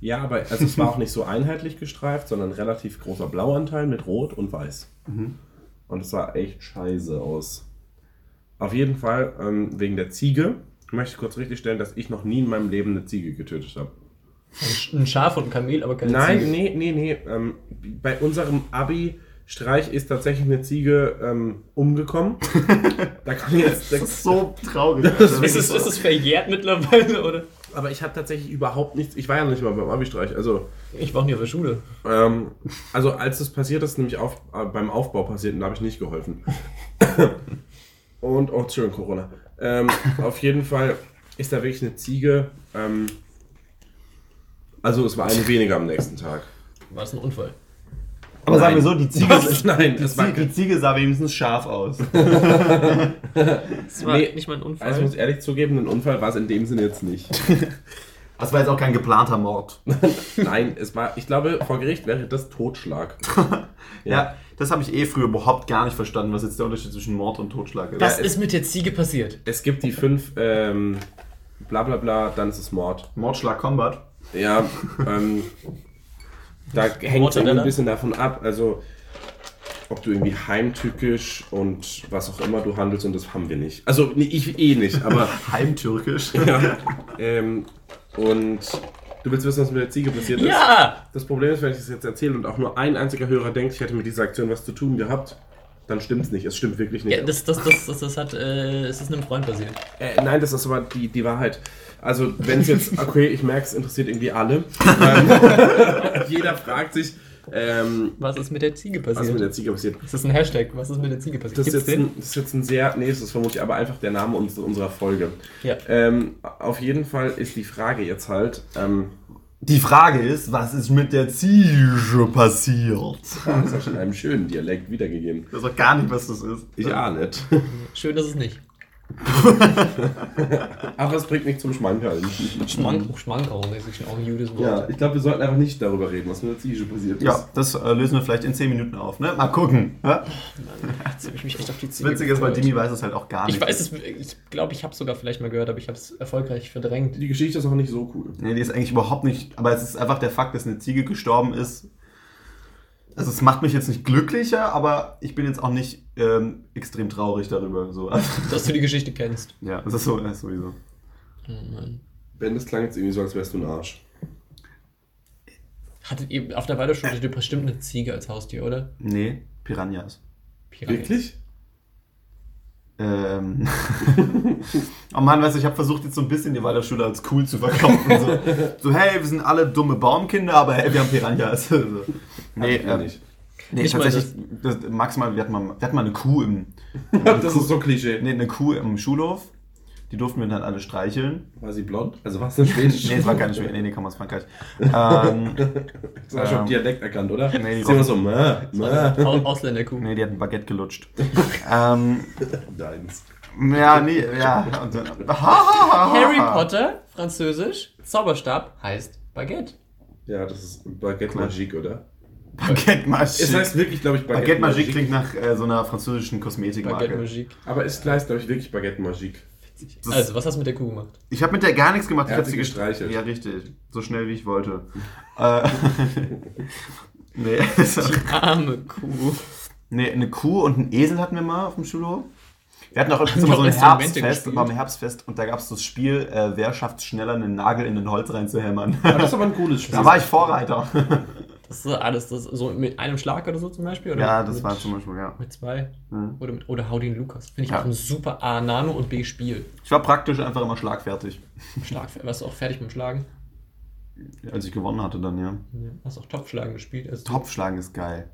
Ja, aber also es war auch nicht so einheitlich gestreift, sondern relativ großer Blauanteil mit Rot und Weiß. Und es sah echt scheiße aus. Auf jeden Fall, ähm, wegen der Ziege, möchte ich kurz richtigstellen, dass ich noch nie in meinem Leben eine Ziege getötet habe. Ein Schaf und ein Kamel, aber keine Nein, Ziege. nee, nee, nee. Ähm, bei unserem Abi-Streich ist tatsächlich eine Ziege ähm, umgekommen. da kann ich jetzt. Das ist so traurig. Das Ist es, ist es verjährt mittlerweile, oder? Aber ich habe tatsächlich überhaupt nichts. Ich war ja nicht mal beim Abi-Streich. Also. Ich war auch nie auf der Schule. Ähm, also als das passiert ist, nämlich auf, äh, beim Aufbau passiert, und da habe ich nicht geholfen. und, oh, schön, Corona. Ähm, auf jeden Fall ist da wirklich eine Ziege. Ähm, also es war eine weniger am nächsten Tag. War das ein Unfall? Aber sagen wir Nein. so, die Ziege, Was? Nein, die, das Ziege, die Ziege sah wenigstens scharf aus. Das war Nee. nicht mal ein Unfall. Also ich muss ehrlich zugeben, ein Unfall war es in dem Sinne jetzt nicht. Das war jetzt auch kein geplanter Mord. Nein, es war, ich glaube, vor Gericht wäre das Totschlag. Ja, das habe ich eh früher überhaupt gar nicht verstanden, was jetzt der Unterschied zwischen Mord und Totschlag ist. Was Ja, es- ist mit der Ziege passiert? Es gibt die fünf, ähm, bla bla bla, dann ist es Mord. Mordschlag Combat. Ja, ähm, da hängt es ein bisschen davon ab, also ob du irgendwie heimtückisch und was auch immer du handelst und das haben wir nicht. Also nee, ich eh nicht, aber Heimtürkisch. ja. Ähm, und du willst wissen, was mit der Ziege passiert ist? Ja! Das Problem ist, wenn ich das jetzt erzähle und auch nur ein einziger Hörer denkt, ich hätte mit dieser Aktion was zu tun gehabt, dann stimmt es nicht. Es stimmt wirklich nicht. ja das, das, das, das, das hat, äh, es ist einem Freund passiert. Äh, nein, das ist aber die, die Wahrheit. Also, wenn es jetzt, okay, ich merke, es interessiert irgendwie alle. Ähm, jeder fragt sich, ähm, Was ist mit der Ziege was passiert? mit der Ziege passiert. das ist ein Hashtag. Was ist mit der Ziege passiert? Das ist, Gibt's jetzt den? ein, das ist jetzt ein sehr, nee, das ist vermutlich aber einfach der Name uns, unserer Folge. Ja. Ähm, auf jeden Fall ist die Frage jetzt halt, ähm, Die Frage ist, was ist mit der Ziege passiert? das ist in einem schönen Dialekt wiedergegeben. Ich weiß auch gar nicht, was das ist. Ich ahne nicht. Schön ist es nicht. Aber es bringt mich zum Schmankerl. Schmank, Schmankerl, das ist auch ein gutes Wort. Ja, ich glaube, wir sollten einfach nicht darüber reden, was mit der Ziege passiert ist. Ja, das äh, lösen wir vielleicht in 10 Minuten auf, ne? Mal gucken. Ja? Jetzt habe ich mich echt auf die Das Ziege Witzige ist, weil. Dimi weiß es halt auch gar nicht. Ich weiß es, ich glaube, ich habe es sogar vielleicht mal gehört, aber ich habe es erfolgreich verdrängt. Die Geschichte ist auch nicht so cool. Nee, die ist eigentlich überhaupt nicht. Aber es ist einfach der Fakt, dass eine Ziege gestorben ist. Also es macht mich jetzt nicht glücklicher, aber ich bin jetzt auch nicht ähm, extrem traurig darüber. So. Also, Dass du die Geschichte kennst. ja, das ist so, das ist sowieso. Oh Mann. Ben, das klang jetzt irgendwie so, als wärst du ein Arsch. Hattet ihr auf der ihr bestimmt eine Ziege als Haustier, oder? Nee, Piranhas. Piranha. Wirklich? Ähm. oh Mann, weißt du, ich habe versucht jetzt so ein bisschen die Waldorfschule als cool zu verkaufen. So, so, hey, wir sind alle dumme Baumkinder, aber hey, wir haben Piranhas. So. Nee, ähm, nicht. nee mal tatsächlich, das, maximal, wir hatten, mal, wir hatten mal eine Kuh im, Das ist so Klischee. nee, eine Kuh im Schulhof. Die durften wir dann alle streicheln. War sie blond? Also war es eine schwedische? Nee, es war keine Schwede, nee, nee, komm aus Frankreich. Ähm, Das war schon Ähm, Dialekt erkannt, oder? nee, die immer so, mäh, mäh. Au- Ausländerkuh. nee, die hat ein Baguette gelutscht. ähm, Deins. ja, nee, ja. Und dann, ha, ha, ha, ha. Harry Potter, französisch, Zauberstab heißt Baguette. Ja, das ist Baguette. Magique, oder? Baguette Es Magique. heißt wirklich, glaube ich, Baguette Magique klingt nach äh, so einer französischen Kosmetikmarke. Baguette Magique. Aber es heißt, glaube ich, wirklich Baguette Magique. Das- Also, was hast du mit der Kuh gemacht? Ich habe mit der gar nichts gemacht. Er ich hat hab sie gestreichelt. Ja, richtig. So schnell wie ich wollte. äh, nee, also, Arme Kuh. nee, eine Kuh und einen Esel hatten wir mal auf dem Schulhof. Wir hatten auch immer so die ein Herbstfest, beim Herbstfest und da gab es das Spiel, äh, wer schafft es schneller, einen Nagel in ein Holz reinzuhämmern. Aber das ist aber ein cooles Spiel. da war ich Vorreiter. Das ist alles das so mit einem Schlag oder so zum Beispiel? Oder ja, das mit, war zum Beispiel, ja. Mit zwei? Mhm. Oder, mit, oder Haudin Lukas. Finde ich Ja. auch ein super A, Nano und B, Spiel. Ich war praktisch einfach immer schlagfertig. Schlag, warst du auch fertig mit dem Schlagen? Als ich gewonnen hatte dann, ja. Ja. Hast auch Topfschlagen gespielt? Also Topfschlagen ist geil.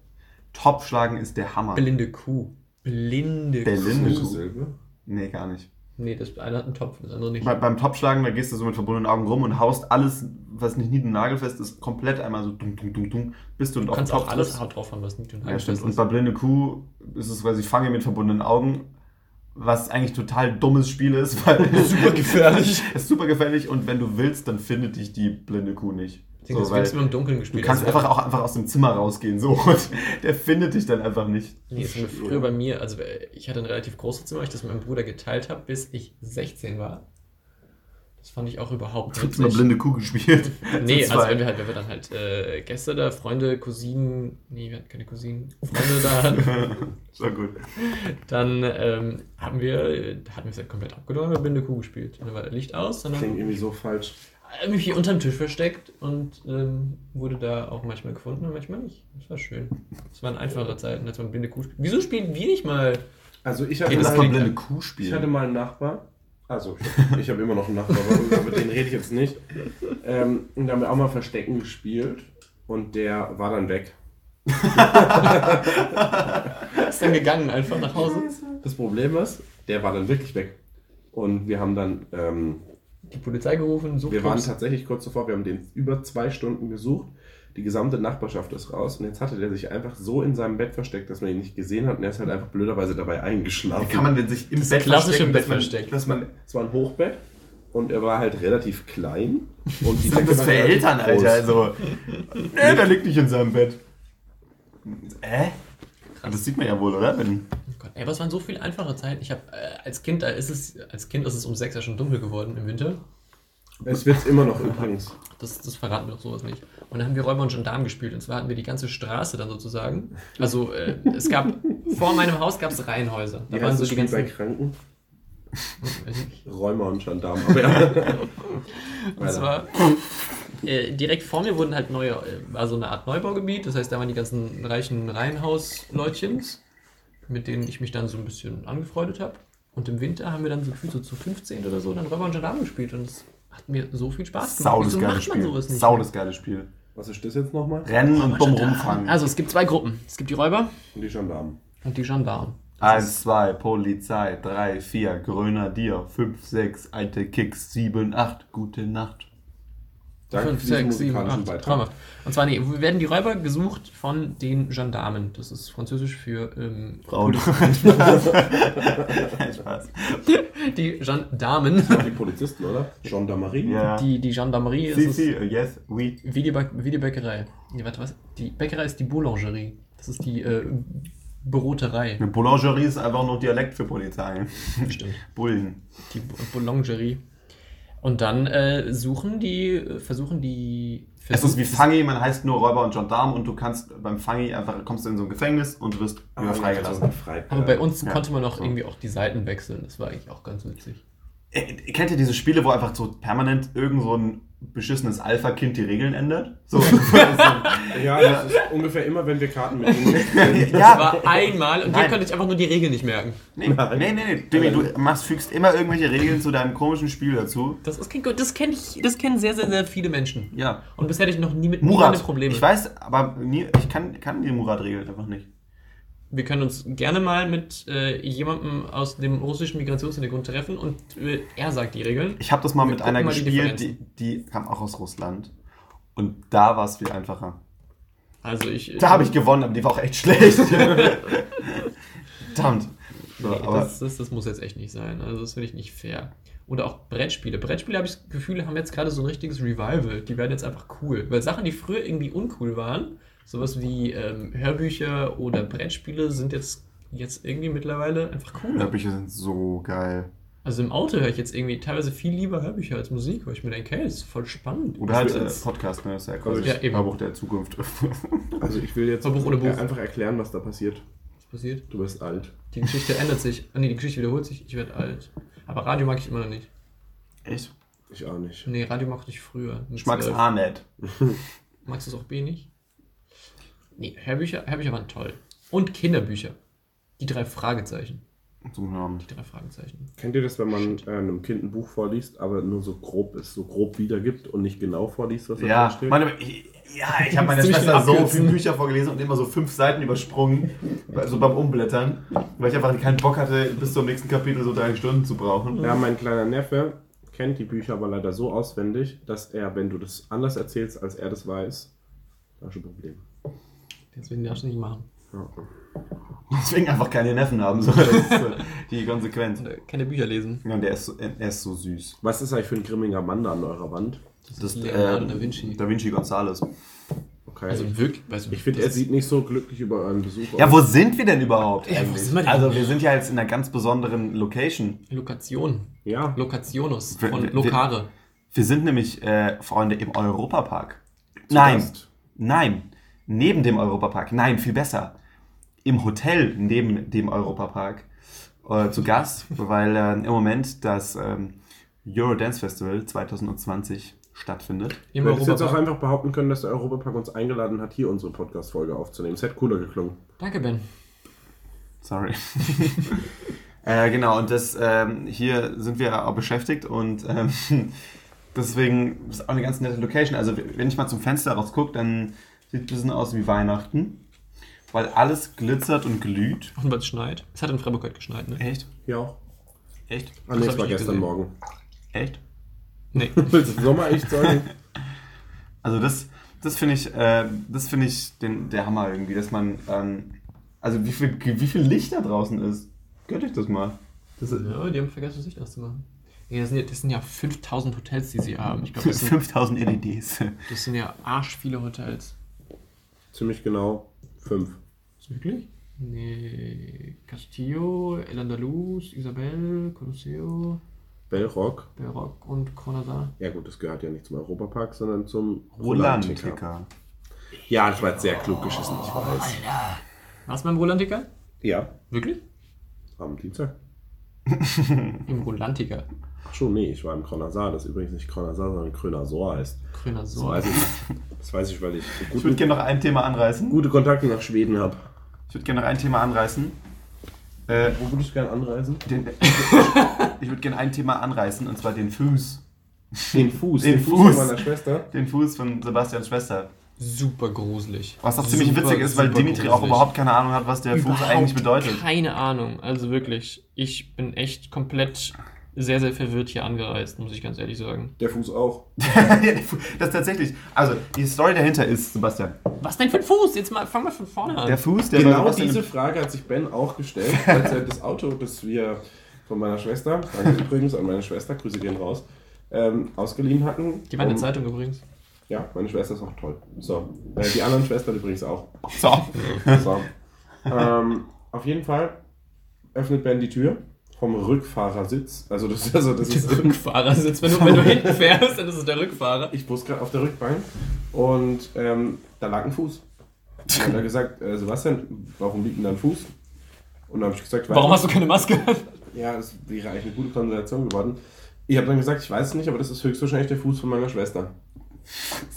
Topfschlagen ist der Hammer. Blinde Kuh. Blinde, Blinde Kuh. Kuh. Nee, gar nicht. Nee, das eine hat einen Topf, das andere nicht. Bei, beim Topfschlagen, da gehst du so mit verbundenen Augen rum und haust alles, was nicht nied- und nagelfest ist, komplett einmal so dumm, dumm, dumm, dumm, bis du du auf kannst Topf auch alles. Haut drauf haben, was nicht und Ja, stimmt. Und bei blinde Kuh ist es quasi Fange mit verbundenen Augen, was eigentlich total dummes Spiel ist, weil Super gefährlich. ist super gefährlich und wenn du willst, dann findet dich die blinde Kuh nicht. So, das weil wird immer im Dunkeln du gespielt. kannst Also, einfach auch einfach aus dem Zimmer rausgehen so und der findet dich dann einfach nicht. Nee, das war früher bei mir, also äh, ich hatte ein relativ großes Zimmer, weil ich das mit meinem Bruder geteilt habe, bis ich 16 war. Das fand ich auch überhaupt nicht. immer blinde Kuh gespielt. Nee, also wenn wir halt, wenn wir dann halt äh, Gäste da, Freunde, Cousinen, nee, wir hatten keine Cousinen, Freunde da hatten, so gut. dann ähm, haben wir, hatten wir es halt komplett abgenommen und haben blinde Kuh gespielt. Und dann war das Licht aus, und Klingt dann irgendwie so falsch. Habe ich mich hier unterm Tisch versteckt und ähm, wurde da auch manchmal gefunden und manchmal nicht. Das war schön. Das waren einfache Zeiten, als man blinde Kuh spielt. Wieso spielen wir nicht mal? Also ich hatte, mal, blinde Kuh spielen. ich hatte mal einen Nachbar. Also, ich, ich habe immer noch einen Nachbar, aber mit denen rede ich jetzt nicht. Ähm, und da haben wir auch mal Verstecken gespielt. Und der war dann weg. Ist dann gegangen einfach nach Hause. Das Problem ist, der war dann wirklich weg. Und wir haben dann, ähm, Die Polizei gerufen, sucht wir waren uns. tatsächlich kurz davor, wir haben den über zwei Stunden gesucht. Die gesamte Nachbarschaft ist raus und jetzt hatte der sich einfach so in seinem Bett versteckt, dass man ihn nicht gesehen hat und er ist halt einfach blöderweise dabei eingeschlafen. Wie kann man denn sich im Das Bett klassische verstecken, Bett dass man- versteckt. Dass man, Es war ein Hochbett und er war halt relativ klein. Und die das war für Eltern, groß. Alter? Also, nee, der liegt nicht in seinem Bett. Äh? Das sieht man ja wohl, oder? Wenn, Gott, ey, was waren so viele einfache Zeiten? Ich habe äh, als Kind, da ist es, als Kind ist es um sechs ja schon dunkel geworden im Winter. Es wird immer noch übrigens. Das, das verraten wir doch sowas nicht. Und dann haben wir Räuber und Gendarm gespielt. Und zwar hatten wir die ganze Straße dann sozusagen. Also äh, es gab, vor meinem Haus gab es Reihenhäuser. Da Wie waren so die Spiel bei ganzen... Kranken? Nicht. Räumer und Gendarmen. Aber ja. Und zwar äh, direkt vor mir wurden halt neue, äh, war so eine Art Neubaugebiet. Das heißt, da waren die ganzen reichen Reihenhausleutchens, mit denen ich mich dann so ein bisschen angefreundet habe. Und im Winter haben wir dann so gefühlt so zu 15 oder so dann Räuber und Gendarm gespielt. Und es hat mir so viel Spaß gemacht. sau das Wieso geile macht man Spiel. sowas nicht? Sau das geile Spiel. Was ist das jetzt nochmal? Rennen und dumm rumfangen. Also es gibt zwei Gruppen. Es gibt die Räuber Und die Gendarmen. und die Gendarmen. Eins, zwei, Polizei, drei, vier, grüner Dir, fünf, sechs, alte Kicks, sieben, acht, gute Nacht. Danke Fünf, für diesen sechs, sieben, acht. Beitrag. Traumhaft. Und zwar, nee, werden die Räuber gesucht von den Gendarmen. Das ist französisch für ähm, Frauen. Spaß. die Gendarmen. Die Polizisten, oder? Gendarmerie? Ja. Die, die Gendarmerie ist Si, es- si, yes, oui. wie, die wie die Bäckerei. Nee, warte, was? Die Bäckerei ist die Boulangerie. Das ist die äh, Broterei. Eine Boulangerie ist einfach nur Dialekt für Polizei. Stimmt. Bullen. Die Boulangerie. Und dann äh, suchen die, versuchen die. Es ist wie Fangi, man heißt nur Räuber und Gendarm und du kannst beim Fangi einfach, kommst du in so ein Gefängnis und wirst Ah, wieder freigelassen. also Aber bei uns Ja. konnte man auch So. irgendwie auch die Seiten wechseln. Das war eigentlich auch ganz witzig. Äh, Kennt ihr diese Spiele, wo einfach so permanent irgend so ein beschissenes Alpha-Kind die Regeln ändert? So, Ja, das ist ungefähr immer, wenn wir Karten mit ihnen spielen. Das ja, war einmal und ihr konntet einfach nur die Regeln nicht merken. nee, nee, nee, nee. Dimi, du machst, fügst immer irgendwelche Regeln zu deinem komischen Spiel dazu. Das ist kein Das kenne ich, das kennen sehr, sehr, sehr viele Menschen. Ja. Und bisher hatte ich noch nie mit Murat. Probleme. Ich weiß, aber nie, ich kann, kann die Murat-Regeln einfach nicht. Wir können uns gerne mal mit äh, jemandem aus dem russischen Migrationshintergrund treffen und äh, er sagt die Regeln. Ich habe das mal Wir mit einer mal die gespielt, die, Differenzen. die kam auch aus Russland. Und da war es viel einfacher. Also ich. Da habe ich gewonnen, aber die war auch echt schlecht. Verdammt. So, Nee, das, das, das muss jetzt echt nicht sein. Also das finde ich nicht fair. Oder auch Brettspiele. Brettspiele habe ich das Gefühl, haben jetzt gerade so ein richtiges Revival. Die werden jetzt einfach cool. Weil Sachen, die früher irgendwie uncool waren, sowas wie ähm, Hörbücher oder Brettspiele, sind jetzt, jetzt irgendwie mittlerweile einfach cool. Hörbücher sind so geil. Also im Auto höre ich jetzt irgendwie teilweise viel lieber Hörbücher als Musik, weil ich mir denke, hey, das ist voll spannend. Oder halt äh, jetzt- Podcast, ne? Das ist ja quasi Ja, eben. Hörbuch der Zukunft. Also ich will jetzt Hörbuch ohne Buch. einfach erklären, was da passiert. Was passiert? Du bist alt. Die Geschichte ändert sich. Ah, nee, die Geschichte wiederholt sich. Ich werde alt. Aber Radio mag ich immer noch nicht. Echt? Ich auch nicht. Nee, Radio mochte ich früher. Ich mag's 12. A nicht. Magst du es auch B nicht? Nee, Hörbücher, Hörbücher waren toll. Und Kinderbücher. Die drei Fragezeichen. Zum Hören. Die drei Fragezeichen. Kennt ihr das, wenn man äh, einem Kind ein Buch vorliest, aber nur so grob ist, so grob wiedergibt und nicht genau vorliest, was da Ja, drin steht? meine, ich, ja, ich habe meiner Schwester so viele Bücher vorgelesen und immer so fünf Seiten übersprungen, so beim Umblättern, weil ich einfach keinen Bock hatte, bis zum nächsten Kapitel so drei Stunden zu brauchen. Ja, mein kleiner Neffe kennt die Bücher aber leider so auswendig, dass er, wenn du das anders erzählst, als er das weiß, da ist ein Problem. Deswegen darfst du nicht machen. Ja. Deswegen einfach keine Neffen haben. So. Das ist so die Konsequenz. Äh, Keine Bücher lesen. Ja, und der ist, so, er ist so süß. Was ist eigentlich für ein grimmiger Mann da an eurer Wand? Das, ist Leonardo ähm, da Vinci. Da Vinci Gonzales. Okay. Also wirklich, weißt du, ich finde, er sieht nicht so glücklich über euren Besuch Ja, aus. wo sind wir denn überhaupt? Ja, wo sind wir denn? Also, wir sind ja jetzt in einer ganz besonderen Location. Lokation. Ja, Lokationus Wir- von wir- Lokare. Wir sind nämlich, äh, Freunde, im Europapark. Nein, nein. Neben dem Europapark. Nein, viel besser. Im Hotel neben dem Europapark äh, zu Gast, weil äh, im Moment das ähm, Eurodance Festival 2020 stattfindet. Im hättest jetzt auch einfach behaupten können, dass der Europapark uns eingeladen hat, hier unsere Podcast-Folge aufzunehmen. Es hätte cooler geklungen. Danke, Ben. Sorry. äh, genau, und das ähm, hier sind wir auch beschäftigt und ähm, deswegen ist auch eine ganz nette Location. Also wenn ich mal zum Fenster raus gucke, dann sieht ein bisschen aus wie Weihnachten, weil alles glitzert und glüht. Und weil es schneit. Es hat in Freiburg heute geschneit, ne? Echt? Ja auch. Echt? Ah, nee, es war gestern gesehen. Morgen. Echt? Nee. Willst du Sommer echt sagen? Also das, das finde ich, äh, das finde ich den, der Hammer irgendwie, dass man, ähm, also wie viel, wie viel Licht da draußen ist. Gönnt euch das mal. Das ist, Ja, die haben vergessen, Licht auszumachen. Ja, das, sind ja, das sind ja 5000 Hotels, die sie haben. Ich glaube, das, sind- 5000 LEDs. das sind ja arsch viele Hotels. Ziemlich genau fünf. Wirklich? Nee. Castillo, El Andalus, Isabel, Colosseo, Bellrock. Barock und Granada. Ja gut, das gehört ja nicht zum Europapark, sondern zum Rolantiker. Ja, das war jetzt sehr klug geschissen, ich weiß. Warst du beim Rolantiker? Ja, Wirklich? am Dienstag. Im Rolantiker. Ach schon, nee, ich war im Kronasar, das übrigens nicht Kronasar, sondern Krönasor heißt. Das Sorge. weiß ich, das weiß ich weil ich Ich würde gerne noch ein Thema anreißen. gute Kontakte nach Schweden habe. Ich würde gerne noch ein Thema anreißen. Äh, Wo würdest du gerne anreisen? den, ich würde gerne ein Thema anreißen, und zwar den Fuß. Den Fuß. Den Fuß Fuß. von meiner Schwester. Den Fuß von Sebastians Schwester. Super gruselig. Was auch ziemlich Super, witzig ist, weil Dimitri auch gruselig. überhaupt keine Ahnung hat, was der Fuß Überhaupt eigentlich bedeutet. Keine Ahnung. Also wirklich, ich bin echt komplett sehr, sehr verwirrt hier angereist, muss ich ganz ehrlich sagen. Der Fuß auch. das ist tatsächlich. Also, die Story dahinter ist, Sebastian. Was denn für ein Fuß? Jetzt mal, fang mal von vorne an. Der Fuß, der Genau diese Frage hat sich Ben auch gestellt, als er das Auto, das wir von meiner Schwester, danke übrigens an meine Schwester, Grüße gehen raus, ähm, ausgeliehen hatten. Die war in der Um- Zeitung übrigens. Ja, meine Schwester ist auch toll. So, äh, die anderen Schwestern übrigens auch. So. So. ähm, auf jeden Fall öffnet Ben die Tür vom Rückfahrersitz. Also das, ist- also das ist Der Rückfahrersitz. Wenn du, wenn du hinten fährst, dann ist es der Rückfahrer. Ich wusste gerade auf der Rückbank und ähm, da lag ein Fuß. Dann hat er gesagt, äh, Sebastian, warum liegt denn da ein Fuß? Und dann habe ich gesagt, Warum hast du keine Maske. Ja, das wäre eigentlich eine gute Konversation geworden. Ich habe dann gesagt, ich weiß es nicht, aber das ist höchstwahrscheinlich der Fuß von meiner Schwester.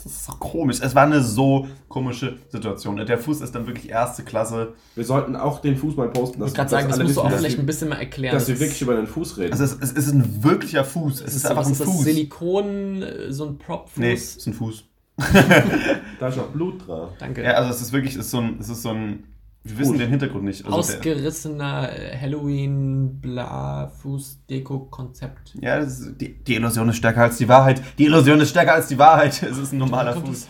Das ist so komisch. Es war eine so komische Situation. Der Fuß ist dann wirklich erste Klasse. Wir sollten auch den Fuß mal posten, Ich dass, wollte gerade sagen, das musst du auch vielleicht dass, ein wir, bisschen mal erklären. dass wir wirklich über den Fuß reden. Es ist, es ist ein wirklicher Fuß. Es das ist einfach was ein ist das Fuß. Silikon, äh, so ein Prop-Fuß. Nee, es ist ein Fuß. da ist noch Blut drauf. Danke. Ja, also es ist wirklich, es ist so ein, es ist so ein, wir wissen den Hintergrund nicht. Also Ausgerissener äh, Halloween-Bla-Fuß-Deko-Konzept. ja, das ist, die, die Illusion ist stärker als die Wahrheit. Die Illusion ist stärker als die Wahrheit. Es ist ein normaler Kommt Fuß.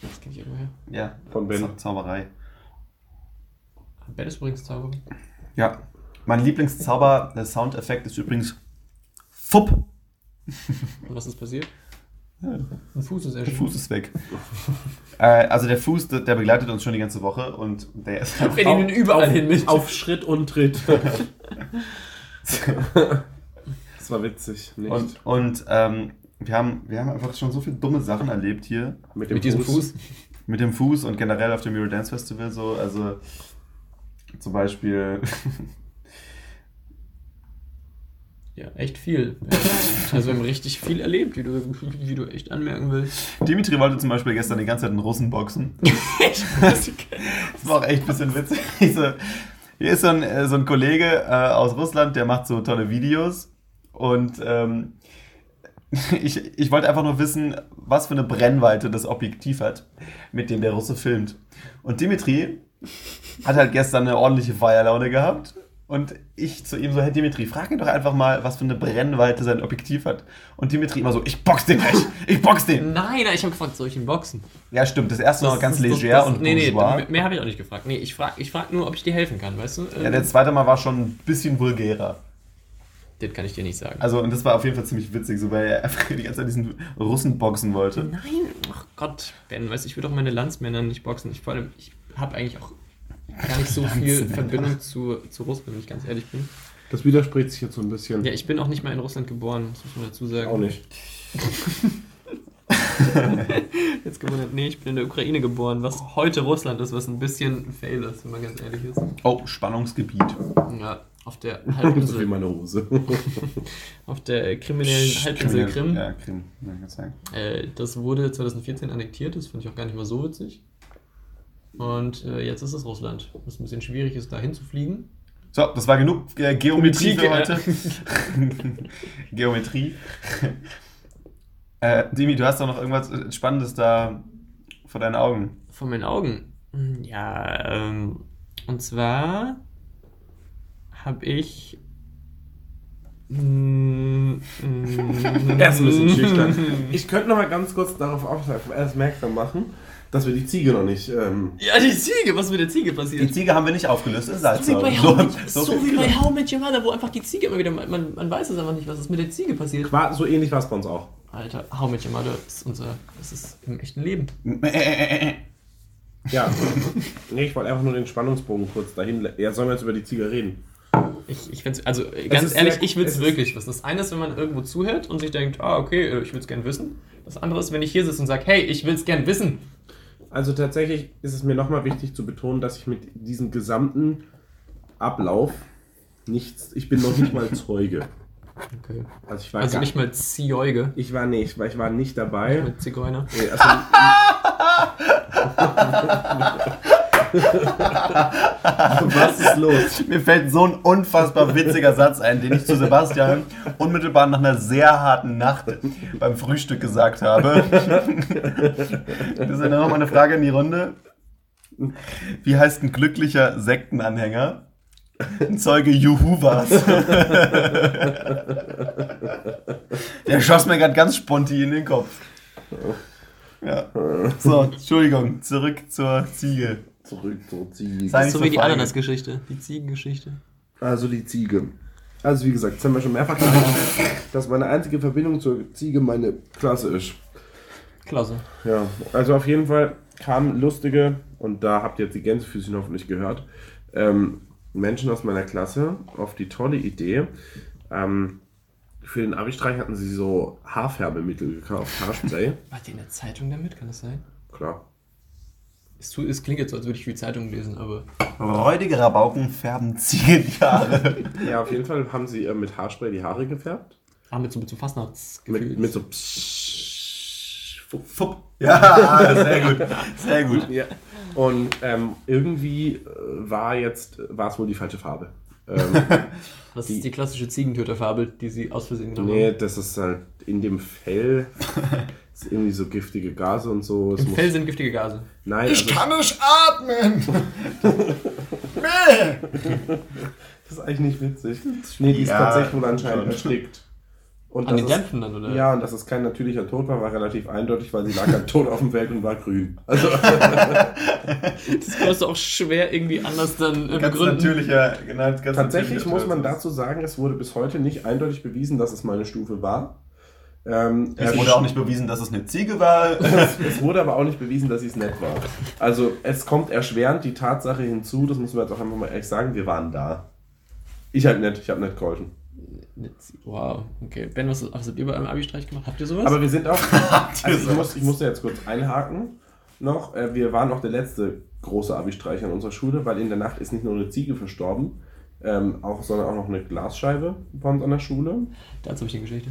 Das, das kenn ich irgendwoher. Ja, Von Ben. Zau- Zauberei. Ben ist übrigens Zauberer. Ja, mein Lieblingszauber, der Soundeffekt ist übrigens Fupp. Und was ist passiert? Ein Fuß ist Der erschienen. Fuß ist weg. äh, also der Fuß, der, der begleitet uns schon die ganze Woche und der ist einfach Wir nehmen ihn überall hin mit. Auf Schritt und Tritt. das war witzig. Nicht? Und, und ähm, wir, haben, wir haben einfach schon so viele dumme Sachen erlebt hier. mit dem Mit diesem Fuß. Mit dem Fuß und generell auf dem Eurodance Festival so. Also zum Beispiel. Ja, echt viel. Also wir haben richtig viel erlebt, wie du, wie du echt anmerken willst. Dimitri wollte zum Beispiel gestern die ganze Zeit einen Russen boxen. Das war auch echt ein bisschen witzig. So, Hier ist so ein, äh, so ein Kollege äh, aus Russland, der macht so tolle Videos. Und ähm, ich, ich wollte einfach nur wissen, was für eine Brennweite das Objektiv hat, mit dem der Russe filmt. Und Dimitri hat halt gestern eine ordentliche Feierlaune gehabt. Und ich zu ihm so, Herr Dimitri, frag ihn doch einfach mal, was für eine Brennweite sein Objektiv hat. Und Dimitri immer so, ich box den gleich, ich box den. Nein, ich habe gefragt, soll ich ihn boxen? Ja, stimmt, das erste noch ganz das- das- leger das- und Nee, nee, bourgeois. mehr habe ich auch nicht gefragt. Nee, ich frage ich frag nur, ob ich dir helfen kann, weißt du? Ja, der zweite Mal war schon ein bisschen vulgärer. das kann ich dir nicht sagen. Also, und das war auf jeden Fall ziemlich witzig, so, weil er einfach die ganze Zeit diesen Russen boxen wollte. Nein, ach Gott, Ben, weißt du, ich würde auch meine Landsmänner nicht boxen. Ich, vor allem, ich habe eigentlich auch gar nicht so viel. Verbindung zu, zu Russland, wenn ich ganz ehrlich bin. Das widerspricht sich jetzt so ein bisschen. Ja, ich bin auch nicht mal in Russland geboren, das muss man dazu sagen. Auch nicht. Jetzt gewundert, nee, ich bin in der Ukraine geboren, was heute Russland ist, was ein bisschen ein Fail ist, wenn man ganz ehrlich ist. Oh, Spannungsgebiet. Ja, auf der So wie Halbinsel, meine Hose. auf der kriminellen Halbinsel Krim. Ja, Krim, ja. Äh, das wurde 2014 annektiert, das fand ich auch gar nicht mal so witzig. Und äh, jetzt ist es Russland, was ein bisschen schwierig ist, da hinzufliegen. So, das war genug äh, Geometrie für heute. Geometrie. äh, Dimi, du hast doch noch irgendwas äh, Spannendes da vor deinen Augen. Vor meinen Augen. Ja, ähm, und zwar habe ich. mm, mm, Er ist ein bisschen schüchtern. Ich könnte noch mal ganz kurz darauf aufmerksam machen, dass wir die Ziege noch nicht. Ähm, Ja, die Ziege, was mit der Ziege Die passiert? Ziege haben wir nicht aufgelöst, das ist halt So wie, bei so. How, so, so, wie bei How Met Your Mother, wo einfach die Ziege immer wieder, man, man weiß es einfach nicht, was ist mit der Ziege passiert. war, so ähnlich war es bei uns auch. Alter, How Met Your Mother ist unser, das ist im echten Leben. Ja. nee, ich wollte einfach nur den Spannungsbogen kurz dahin. Ja, sollen wir jetzt über die Ziege reden? Ich, ich find's, also äh, ganz ist ehrlich, sehr- ich will es ist- wirklich wissen. Das eine ist, wenn man irgendwo zuhört und sich denkt, ah, okay, äh, ich will es gern wissen. Das andere ist, wenn ich hier sitze und sage, hey, ich will es gern wissen. Also tatsächlich ist es mir nochmal wichtig zu betonen, dass ich mit diesem gesamten Ablauf nichts. Ich bin noch nicht mal Zeuge. Okay. Also ich war, Also gar, nicht mal Zieuge, ich war ich war, ich war nicht dabei. mit Zigeuner. Nee, also, Was ist los? Mir fällt so ein unfassbar witziger Satz ein, den ich zu Sebastian unmittelbar nach einer sehr harten Nacht beim Frühstück gesagt habe. Das ist ja noch mal eine Frage in die Runde. Wie heißt ein glücklicher Sektenanhänger? ein Zeuge Jehovas. Der schoss mir gerade ganz spontan in den Kopf. Ja. So, Entschuldigung, zurück zur Ziege. Zurück zur Ziege. Sei So wie die. Ananasgeschichte, die Ziegengeschichte. Also die Ziege. Also wie gesagt, das haben wir schon mehrfach festgestellt, dass meine einzige Verbindung zur Ziege meine Klasse ist. Klasse. Ja, also auf jeden Fall kamen lustige, und da habt ihr jetzt die Gänsefüßchen hoffentlich gehört, ähm, Menschen aus meiner Klasse auf die tolle Idee. Ähm, für den Abi-Streich hatten sie so Haarfärbemittel gekauft, Haarspray. War die in der Zeitung damit? Kann das sein? Klar. Es, es klingt jetzt so, als würde ich viel Zeitung lesen, aber. Räudige Rabauken färben Ziegen die Haare. Ja, auf jeden Fall haben sie äh, mit Haarspray die Haare gefärbt. Ah, mit so, mit so Fastnachtsgefühl. Mit, mit so Pssch, fupp, fupp. Ja, sehr gut. Sehr gut. Ja. Und ähm, irgendwie äh, war jetzt, war es wohl die falsche Farbe. Ähm, Das die- ist die klassische Ziegentöterfarbe, die sie aus Versehen genommen nee, haben. das ist halt in dem Fell irgendwie so giftige Gase und so. Es Im muss- Fell sind giftige Gase. Nein, also, nicht atmen. nee. das ist eigentlich nicht witzig. Nee, die ist Ja, tatsächlich wohl anscheinend erstickt. Und An den Dämpfen dann, oder? Ja, und dass es kein natürlicher Tod war, war relativ eindeutig, weil sie lag halt tot auf dem Feld und war grün. Also, Das kannst du auch schwer irgendwie anders dann äh, Ganz begründen. natürlicher, genannt. Ganz tatsächlich natürlicher muss man dazu sagen, es wurde bis heute nicht eindeutig bewiesen, dass es meine Stufe war. Ähm, Es wurde auch nicht bewiesen, dass es eine Ziege war. es, es wurde aber auch nicht bewiesen, dass es nett war. Also es kommt erschwerend die Tatsache hinzu, das müssen wir jetzt auch einfach mal ehrlich sagen, wir waren da. Ich halt nicht, ich habe nicht geholfen. Wow, okay. Ben, was, was habt ihr bei einem Abi-Streich gemacht? Habt ihr sowas? Aber wir sind auch. Also ich, muss, ich musste jetzt kurz einhaken noch. Äh, Wir waren noch der letzte große Abi-Streich an unserer Schule, weil in der Nacht ist nicht nur eine Ziege verstorben, ähm, auch, sondern auch noch eine Glasscheibe bei uns an der Schule. Dazu habe ich eine Geschichte.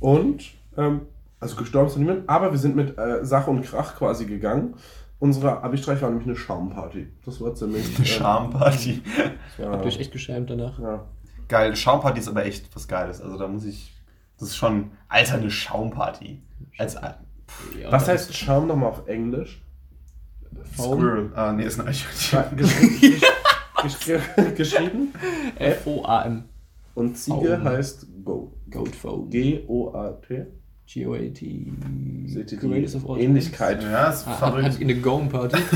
Und, ähm, also gestorben ist noch niemand, aber wir sind mit äh, Sache und Krach quasi gegangen. Unsere Abi-Streich war nämlich eine Schaumparty. Das war ziemlich. Eine Schamparty. Ja, Habt ihr euch echt geschämt danach? ja. Geil, Schaumparty ist aber echt was Geiles. Also da muss ich. Das ist schon. Alter, eine Schaumparty. Als Ja, Was heißt Schaum nochmal auf Englisch? Foam? Squirrel. Ah, nee, ist ein Eichhörnchen. Geschrieben. F-O-A-M. Und Ziege heißt Go. Goat Foam. G-O-A-T. G-O-A-T. Seht ihr die Ähnlichkeit? Ja, ist. Ah, Hat, hat verrückt. in eine Gome-Party.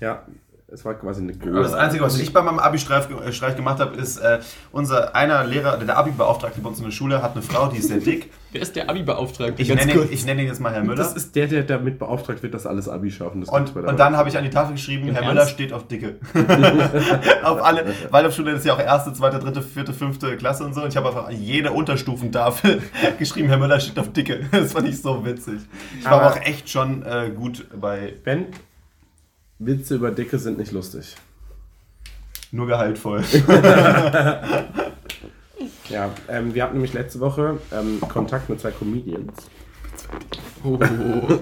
Ja, es war quasi eine. Aber Das Einzige, was ich bei meinem Abi-Streich äh, gemacht habe, ist, äh, unser einer Lehrer, der Abi-Beauftragte bei uns in der Schule, hat eine Frau, die ist sehr dick. Wer ist der Abi-Beauftragte? Ich nenne, ihn, ich nenne ihn jetzt mal Herr Müller. Das ist der, der damit beauftragt wird, dass alles Abi schaffen. Und, und dann habe ich an die Tafel geschrieben, Im Herr Ernst? Müller steht auf Dicke. auf alle, Waldorfschule ist ja auch erste, zweite, dritte, vierte, fünfte Klasse und so. Und ich habe einfach an jede Unterstufentafel geschrieben, Herr Müller steht auf Dicke. Das fand ich so witzig. Ich war Aber- aber auch echt schon äh, gut bei Ben, Witze über Dicke sind nicht lustig. nur gehaltvoll. Ja, ähm, wir hatten nämlich letzte Woche ähm, Kontakt mit zwei Comedians. Oh,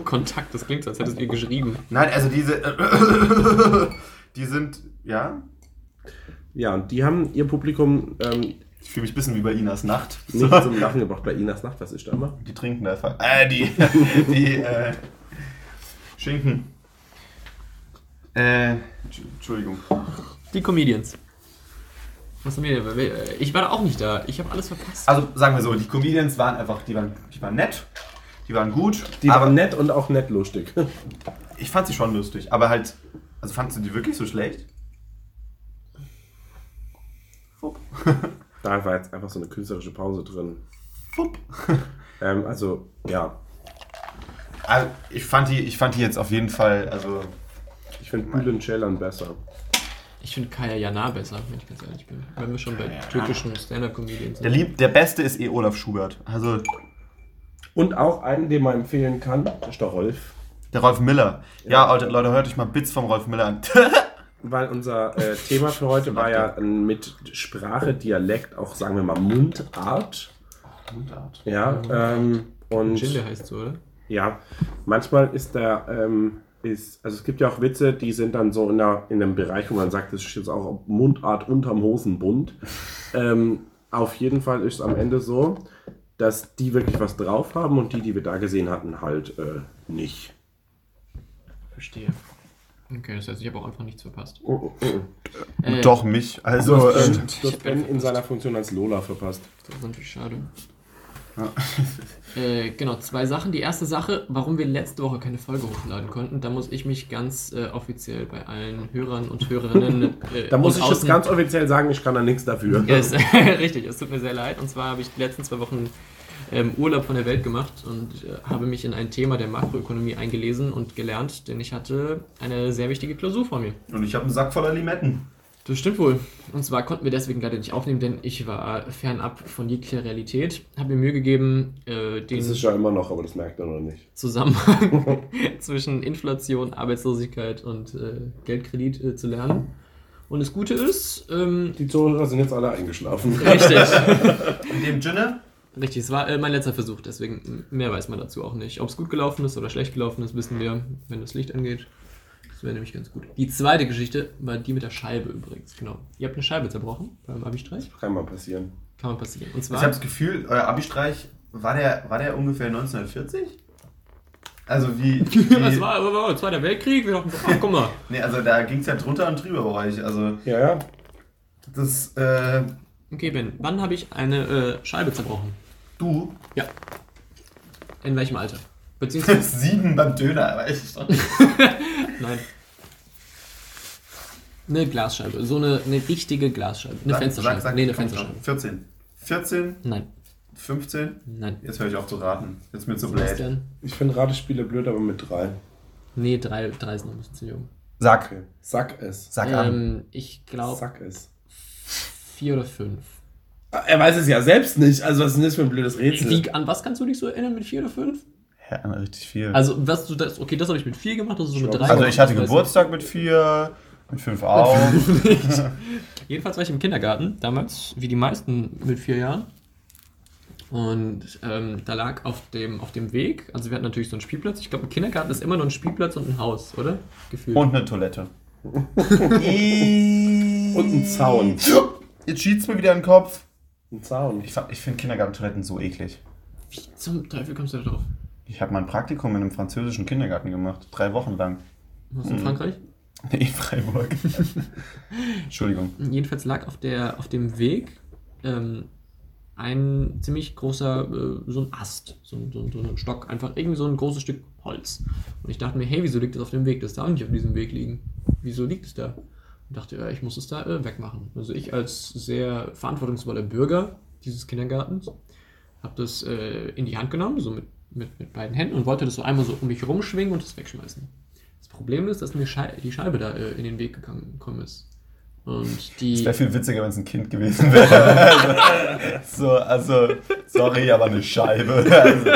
Kontakt, das klingt so, als hättest ihr geschrieben. Nein, also diese. die sind. Ja? Ja, und die haben ihr Publikum ähm, Ich fühle mich ein bisschen wie bei Inas Nacht. nicht zum Lachen gebracht. Bei Inas Nacht, was ist da immer? Die trinken einfach. Äh, die. die äh, Schinken. Äh, Entsch- Entschuldigung. Die Comedians. Was haben wir denn? Ich war da auch nicht da. Ich habe alles verpasst. Also sagen wir so, die Comedians waren einfach, die waren, die waren nett, die waren gut. Die aber waren nett und auch nett lustig. Ich fand sie schon lustig, aber halt, also fandst du die wirklich so schlecht? Fupp. Da war jetzt einfach so eine künstlerische Pause drin. Fupp. Ähm, also, ja, Also, ich fand die, ich fand die jetzt auf jeden Fall, also ich finde Bülent Ceylan besser. Ich finde Kaya Jana besser, wenn ich ganz ehrlich bin. Wenn wir schon bei Kaya türkischen Stand-Up-Comedians der, sind. lieb, der Beste ist eh Olaf Schubert. Also Und auch einen, den man empfehlen kann, das ist der Rolf. der Rolf Miller. Ja, Leute, Leute, hört euch mal Bits vom Rolf Miller an. Weil unser äh, Thema für heute war ja äh, mit Sprache, Dialekt, auch sagen wir mal Mundart. Mundart. Ja, ähm, und Gin, heißt so, oder? ja, manchmal ist der, ähm, ist, also es gibt ja auch Witze, die sind dann so in, der, in einem Bereich, wo man sagt, das ist jetzt auch Mundart unterm Hosenbund. ähm, auf jeden Fall ist es am Ende so, dass die wirklich was drauf haben und die, die wir da gesehen hatten, halt äh, nicht. Verstehe. Okay, das heißt, ich habe auch einfach nichts verpasst. Oh, oh, oh. Äh, Doch mich. Also, Du hast, Ben, du hast Ben in seiner Funktion als Lola verpasst. Das ist natürlich schade. Ja. äh, genau, zwei Sachen. Die erste Sache, warum wir letzte Woche keine Folge hochladen konnten, da muss ich mich ganz äh, offiziell bei allen Hörern und Hörerinnen. Äh, Da muss ich jetzt außen- ganz offiziell sagen, ich kann da nichts dafür. Ist, richtig, es tut mir sehr leid. Und zwar habe ich die letzten zwei Wochen ähm, Urlaub von der Welt gemacht und äh, habe mich in ein Thema der Makroökonomie eingelesen und gelernt, denn ich hatte eine sehr wichtige Klausur vor mir. und ich habe einen Sack voller Limetten. Das stimmt wohl. Und zwar konnten wir deswegen leider nicht aufnehmen, denn ich war fernab von jeglicher Realität. Habe mir Mühe gegeben, äh, den Das ist ja immer noch, aber das merkt er noch nicht. Zusammenhang zwischen Inflation, Arbeitslosigkeit und äh, Geldkredit äh, zu lernen. Und das Gute ist, ähm, Die Zuhörer sind jetzt alle eingeschlafen. richtig, In dem Sinne, richtig, es war äh, mein letzter Versuch, deswegen mehr weiß man dazu auch nicht. Ob es gut gelaufen ist oder schlecht gelaufen ist, wissen wir, wenn das Licht angeht. Das wäre nämlich ganz gut. Die zweite Geschichte war die mit der Scheibe übrigens, genau. Ihr habt eine Scheibe zerbrochen beim Abi-Streich. Kann mal passieren. Kann mal passieren. Und ich zwar, habe das Gefühl, euer Abi-Streich, war der, war der ungefähr 1940? Also wie... wie das war, war, war Zweiter Weltkrieg, wir dachten ach guck mal. nee, also da ging es ja drunter und drüber bei euch. Also Ja, ja. das, äh, Okay, Ben, wann habe ich eine äh, Scheibe zerbrochen? du, Ja. In welchem Alter? Beziehungsweise. sieben beim Döner, weißt du. Nein. Eine Glasscheibe. So eine, eine richtige Glasscheibe. Eine Fensterscheibe. nee, eine komm, Fensterscheibe. 14. 14, Nein. 15. Nein. Jetzt höre ich auf zu raten. Jetzt mir zu Was blöd. denn? Ich finde Ratespiele blöd, aber mit drei. Nee, drei, drei ist noch ein bisschen zu jung. Sag. Okay. Sack es. Sag an. Ähm, ich glaube Sack es. vier oder fünf. Er weiß es ja selbst nicht. Also, was ist denn das für ein blödes Rätsel? Wie, an was kannst du dich so erinnern mit vier oder fünf? Ja, richtig viel. Also, was du das, okay, das habe ich mit vier gemacht, das ist so mit drei. Also ich hatte Geburtstag mit vier, mit fünf auch. Jedenfalls war ich im Kindergarten, damals, wie die meisten mit vier Jahren. Und ähm, da lag auf dem, auf dem Weg, also wir hatten natürlich so einen Spielplatz. Ich glaube, ein Kindergarten ist immer nur ein Spielplatz und ein Haus, oder? Gefühlt. Und eine Toilette. Und ein Zaun. Jetzt schießt mir wieder in den Kopf. Ein Zaun. Ich, ich finde Kindergartentoiletten so eklig. Wie zum Teufel kommst du da drauf? Ich habe mein Praktikum in einem französischen Kindergarten gemacht. Drei Wochen lang. Was in Frankreich? In Freiburg. Entschuldigung. Jedenfalls lag auf, der, auf dem Weg ähm, ein ziemlich großer, äh, so ein Ast, so, ein- so, so ein Stock, einfach irgendwie so ein großes Stück Holz. Und ich dachte mir, hey, wieso liegt das auf dem Weg? Das darf nicht auf diesem Weg liegen. Wieso liegt es da? Und dachte, ja, ich muss es da äh, wegmachen. Also ich als sehr verantwortungsvoller Bürger dieses Kindergartens habe das äh, in die Hand genommen, so mit, mit, mit beiden Händen und wollte das so einmal so um mich rumschwingen und es wegschmeißen. Das Problem ist, dass mir Schei die Scheibe da äh, in den Weg gekommen ist. Und die. Es wäre viel witziger, wenn es ein Kind gewesen wäre. also, so, also, sorry, aber eine Scheibe. Also,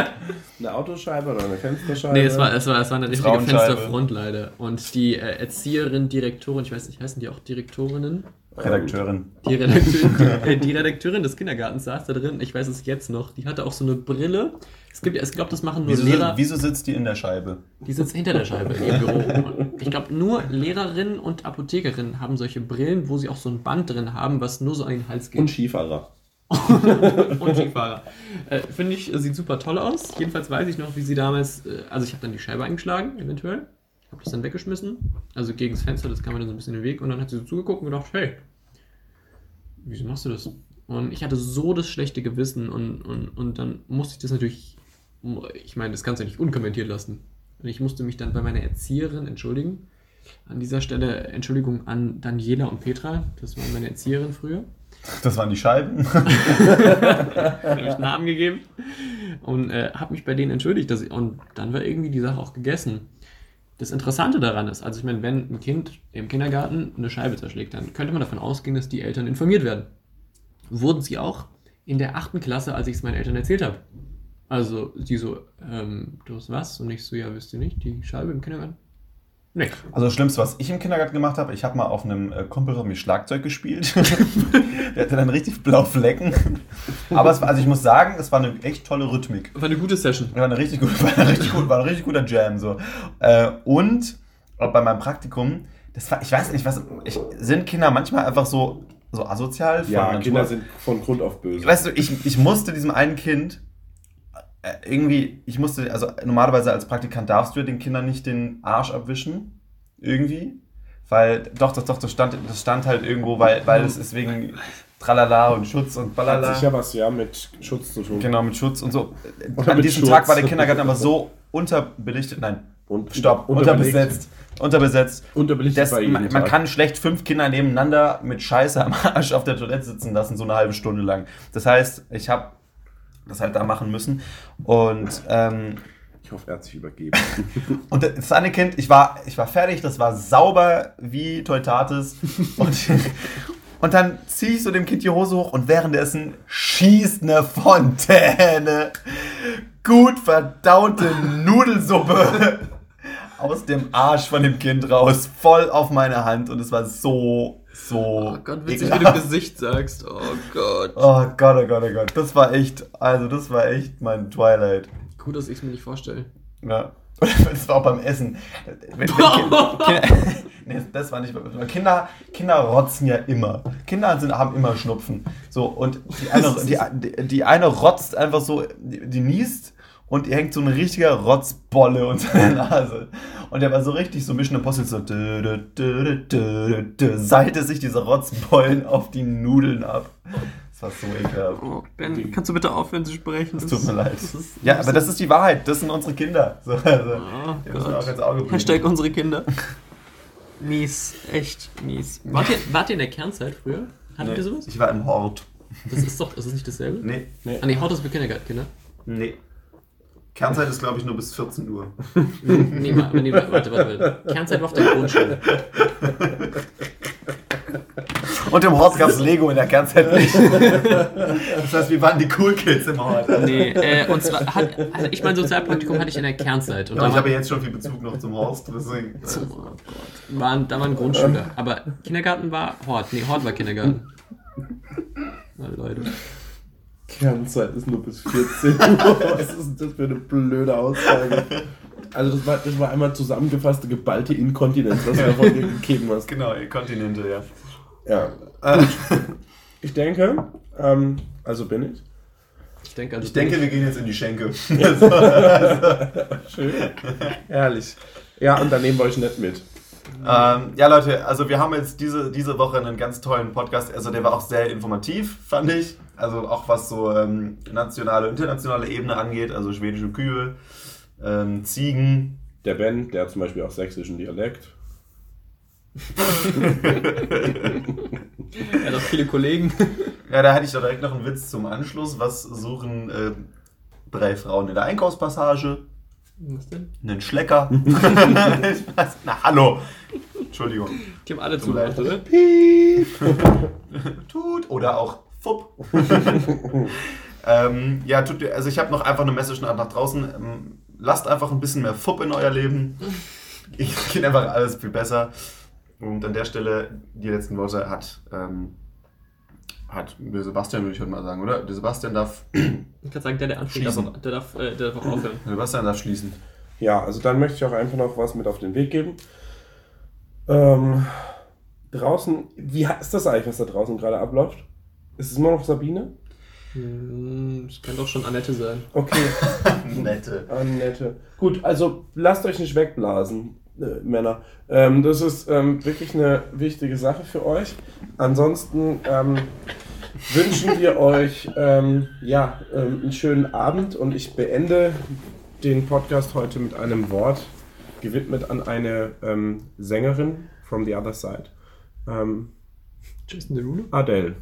Eine Autoscheibe oder eine Fensterscheibe? Nee, es war, es war, es war eine richtige. Fensterfront leider. Und die äh, Erzieherin, Direktorin, ich weiß nicht, heißen die auch Direktorinnen? Redakteurin. Die Redakteurin, äh, die Redakteurin des Kindergartens saß da drin, ich weiß es jetzt noch. Die hatte auch so eine Brille. Es gibt, es glaube, das machen nur Wieso, Lehrer. wieso sitzt die in der Scheibe? Die sitzt hinter der Scheibe in ihrem Büro. Ich glaube, nur Lehrerinnen und Apothekerinnen haben solche Brillen, wo sie auch so ein Band drin haben, was nur so an den Hals geht. Und Skifahrer. Und Skifahrer. Äh, Finde ich, äh, sieht super toll aus. Jedenfalls weiß ich noch, wie sie damals, äh, also ich habe dann die Scheibe eingeschlagen, eventuell. Habe das dann weggeschmissen. Also gegen das Fenster, das kam mir dann so ein bisschen in den Weg. Und dann hat sie so zugeguckt und gedacht, hey, wieso machst du das? Und ich hatte so das schlechte Gewissen und, und, und dann musste ich das natürlich, ich meine, das kannst du ja nicht unkommentiert lassen. Und ich musste mich dann bei meiner Erzieherin entschuldigen. An dieser Stelle Entschuldigung an Daniela und Petra, das waren meine Erzieherinnen früher. Das waren die Scheiben. habe ich Namen gegeben und äh, habe mich bei denen entschuldigt. Ich, und dann war irgendwie die Sache auch gegessen. Das Interessante daran ist, also ich meine, wenn ein Kind im Kindergarten eine Scheibe zerschlägt, dann könnte man davon ausgehen, dass die Eltern informiert werden. Wurden sie auch in der achten Klasse, als ich es meinen Eltern erzählt habe. Also die so, ähm, du hast was? Und ich so, ja, wisst ihr nicht, die Scheibe im Kindergarten? Nee. Also das Schlimmste, was ich im Kindergarten gemacht habe, ich habe mal auf einem äh, Kumpel von mir Schlagzeug gespielt. Der hatte dann richtig blaue Flecken. Aber es war, also ich muss sagen, es war eine echt tolle Rhythmik. War eine gute Session. War eine richtig gute, war eine richtig gut, war ein richtig guter Jam so. Äh, und bei meinem Praktikum, das war, ich weiß nicht, was ich, sind Kinder manchmal einfach so so asozial von Ja, Natur? Kinder sind von Grund auf böse. Weißt du, ich, ich musste diesem einen Kind irgendwie, ich musste, also normalerweise als Praktikant darfst du ja den Kindern nicht den Arsch abwischen. Irgendwie. Weil, doch, doch, doch, das stand, das stand halt irgendwo, weil, weil es ist wegen Tralala und Schutz und Hat Balala. sicher was ja mit Schutz zu tun. Genau, mit Schutz und so. Oder An diesem Schutz. Tag war der Kindergarten aber so unterbelichtet, nein, Und stopp, unterbesetzt. Unterbesetzt. Unterbelichtet Das, man, man kann schlecht fünf Kinder nebeneinander mit Scheiße am Arsch auf der Toilette sitzen lassen, so eine halbe Stunde lang. Das heißt, ich habe das halt da machen müssen. Und, ähm, Ich hoffe, er hat sich übergeben. und das eine Kind, ich war, ich war fertig, das war sauber wie Teutates. und, und dann ziehe ich so dem Kind die Hose hoch und währenddessen schießt eine Fontäne gut verdaute Nudelsuppe aus dem Arsch von dem Kind raus, voll auf meine Hand. Und es war so, so. Oh Gott, witzig, wie du ekelhaft. Gesicht sagst. Oh Gott. Oh Gott, oh Gott, oh Gott. Das war echt, also das war echt mein Twilight. Gut, dass ich es mir nicht vorstelle. Ja. Das war auch beim Essen. Wenn, wenn nee, das war nicht. Kinder, Kinder rotzen ja immer. Kinder sind, haben immer Schnupfen. So, und die eine, die, die eine rotzt einfach so, die, die niest und ihr hängt so ein richtiger Rotzbolle unter der Nase. Und der war so richtig so Mission Impossible so dö, dö, dö, seilte sich diese Rotzbollen auf die Nudeln ab. Das war so ekelhaft. Oh, Ben, kannst du bitte aufhören zu sprechen? Es tut mir leid. Das ist, Ja, aber das ist die Wahrheit. Das sind unsere Kinder. So, also, Oh die müssen wir auch ins. Auge bringen. Hashtag unsere Kinder. Mies, echt mies. Wart ihr, wart ihr in der Kernzeit früher? Hattet Nee, ihr sowas? Ich war im Hort. Das ist doch, das ist nicht dasselbe? Nee, Ah, nee, Hort ist für Kindergartenkinder. nee. Kernzeit ist, glaube ich, nur bis 14 Uhr. Nee, nee, warte, warte, warte. Kernzeit war auf der Grundschule. Und im Hort gab es Lego in der Kernzeit nicht. Das heißt, wir waren die Cool Kids im Hort. Nee, äh, und zwar, hat, also ich mein Sozialpraktikum hatte ich in der Kernzeit. Und Aber da ich habe ja jetzt schon viel Bezug noch zum Horst, deswegen. oh Gott, waren, da waren Grundschüler. Aber Kindergarten war Hort. Nee, Hort war Kindergarten. Na, Leute. Kernzeit ist nur bis 14 Uhr. Was ist denn das für eine blöde Aussage? Also das war, das war einmal zusammengefasste geballte Inkontinenz, was du davon gegeben hast. Genau, Kontinente, ja. Ja. Äh, Ich denke, ähm, also bin ich. Ich denke, also ich denke, wir gehen jetzt in die Schenke. Schön. Ehrlich. Ja, und dann nehmen wir euch nicht mit. Ähm, ja, Leute, also wir haben jetzt diese, diese Woche einen ganz tollen Podcast. Also der war auch sehr informativ, fand ich. Also auch was so ähm, nationale, internationale Ebene angeht, also schwedische Kühe, ähm, Ziegen. Der Ben, der hat zum Beispiel auch sächsischen Dialekt. er hat auch viele Kollegen. Ja, da hatte ich doch direkt noch einen Witz zum Anschluss. Was suchen äh, drei Frauen in der Einkaufspassage? Was denn? Einen Schlecker. Na, hallo. Entschuldigung. Die haben alle zugehört, oder? Tut. Oder auch Fupp. ähm, ja, tut, also ich habe noch einfach eine Message nach nach draußen. Ähm, lasst einfach ein bisschen mehr Fupp in euer Leben. Geht einfach alles viel besser. Und an der Stelle, die letzten Worte hat, ähm, hat der Sebastian, würde ich heute mal sagen, oder? Der Sebastian darf, Ich kann sagen, der, der anfängt, darf, auch- der, darf, äh, der darf auch aufhören. der Sebastian darf schließen. Ja, also dann möchte ich auch einfach noch was mit auf den Weg geben. Ähm, draußen, wie ist das eigentlich, was da draußen gerade abläuft? Ist es immer noch Sabine? Hm, Das kann doch schon Annette sein. Okay, Nette. Annette. Gut, also lasst euch nicht wegblasen, äh, Männer. Ähm, das ist ähm, wirklich eine wichtige Sache für euch. Ansonsten ähm, wünschen wir euch ähm, ja, ähm, einen schönen Abend und ich beende den Podcast heute mit einem Wort gewidmet an eine ähm, Sängerin from the other side. Ähm, Jason Derulo? Adele.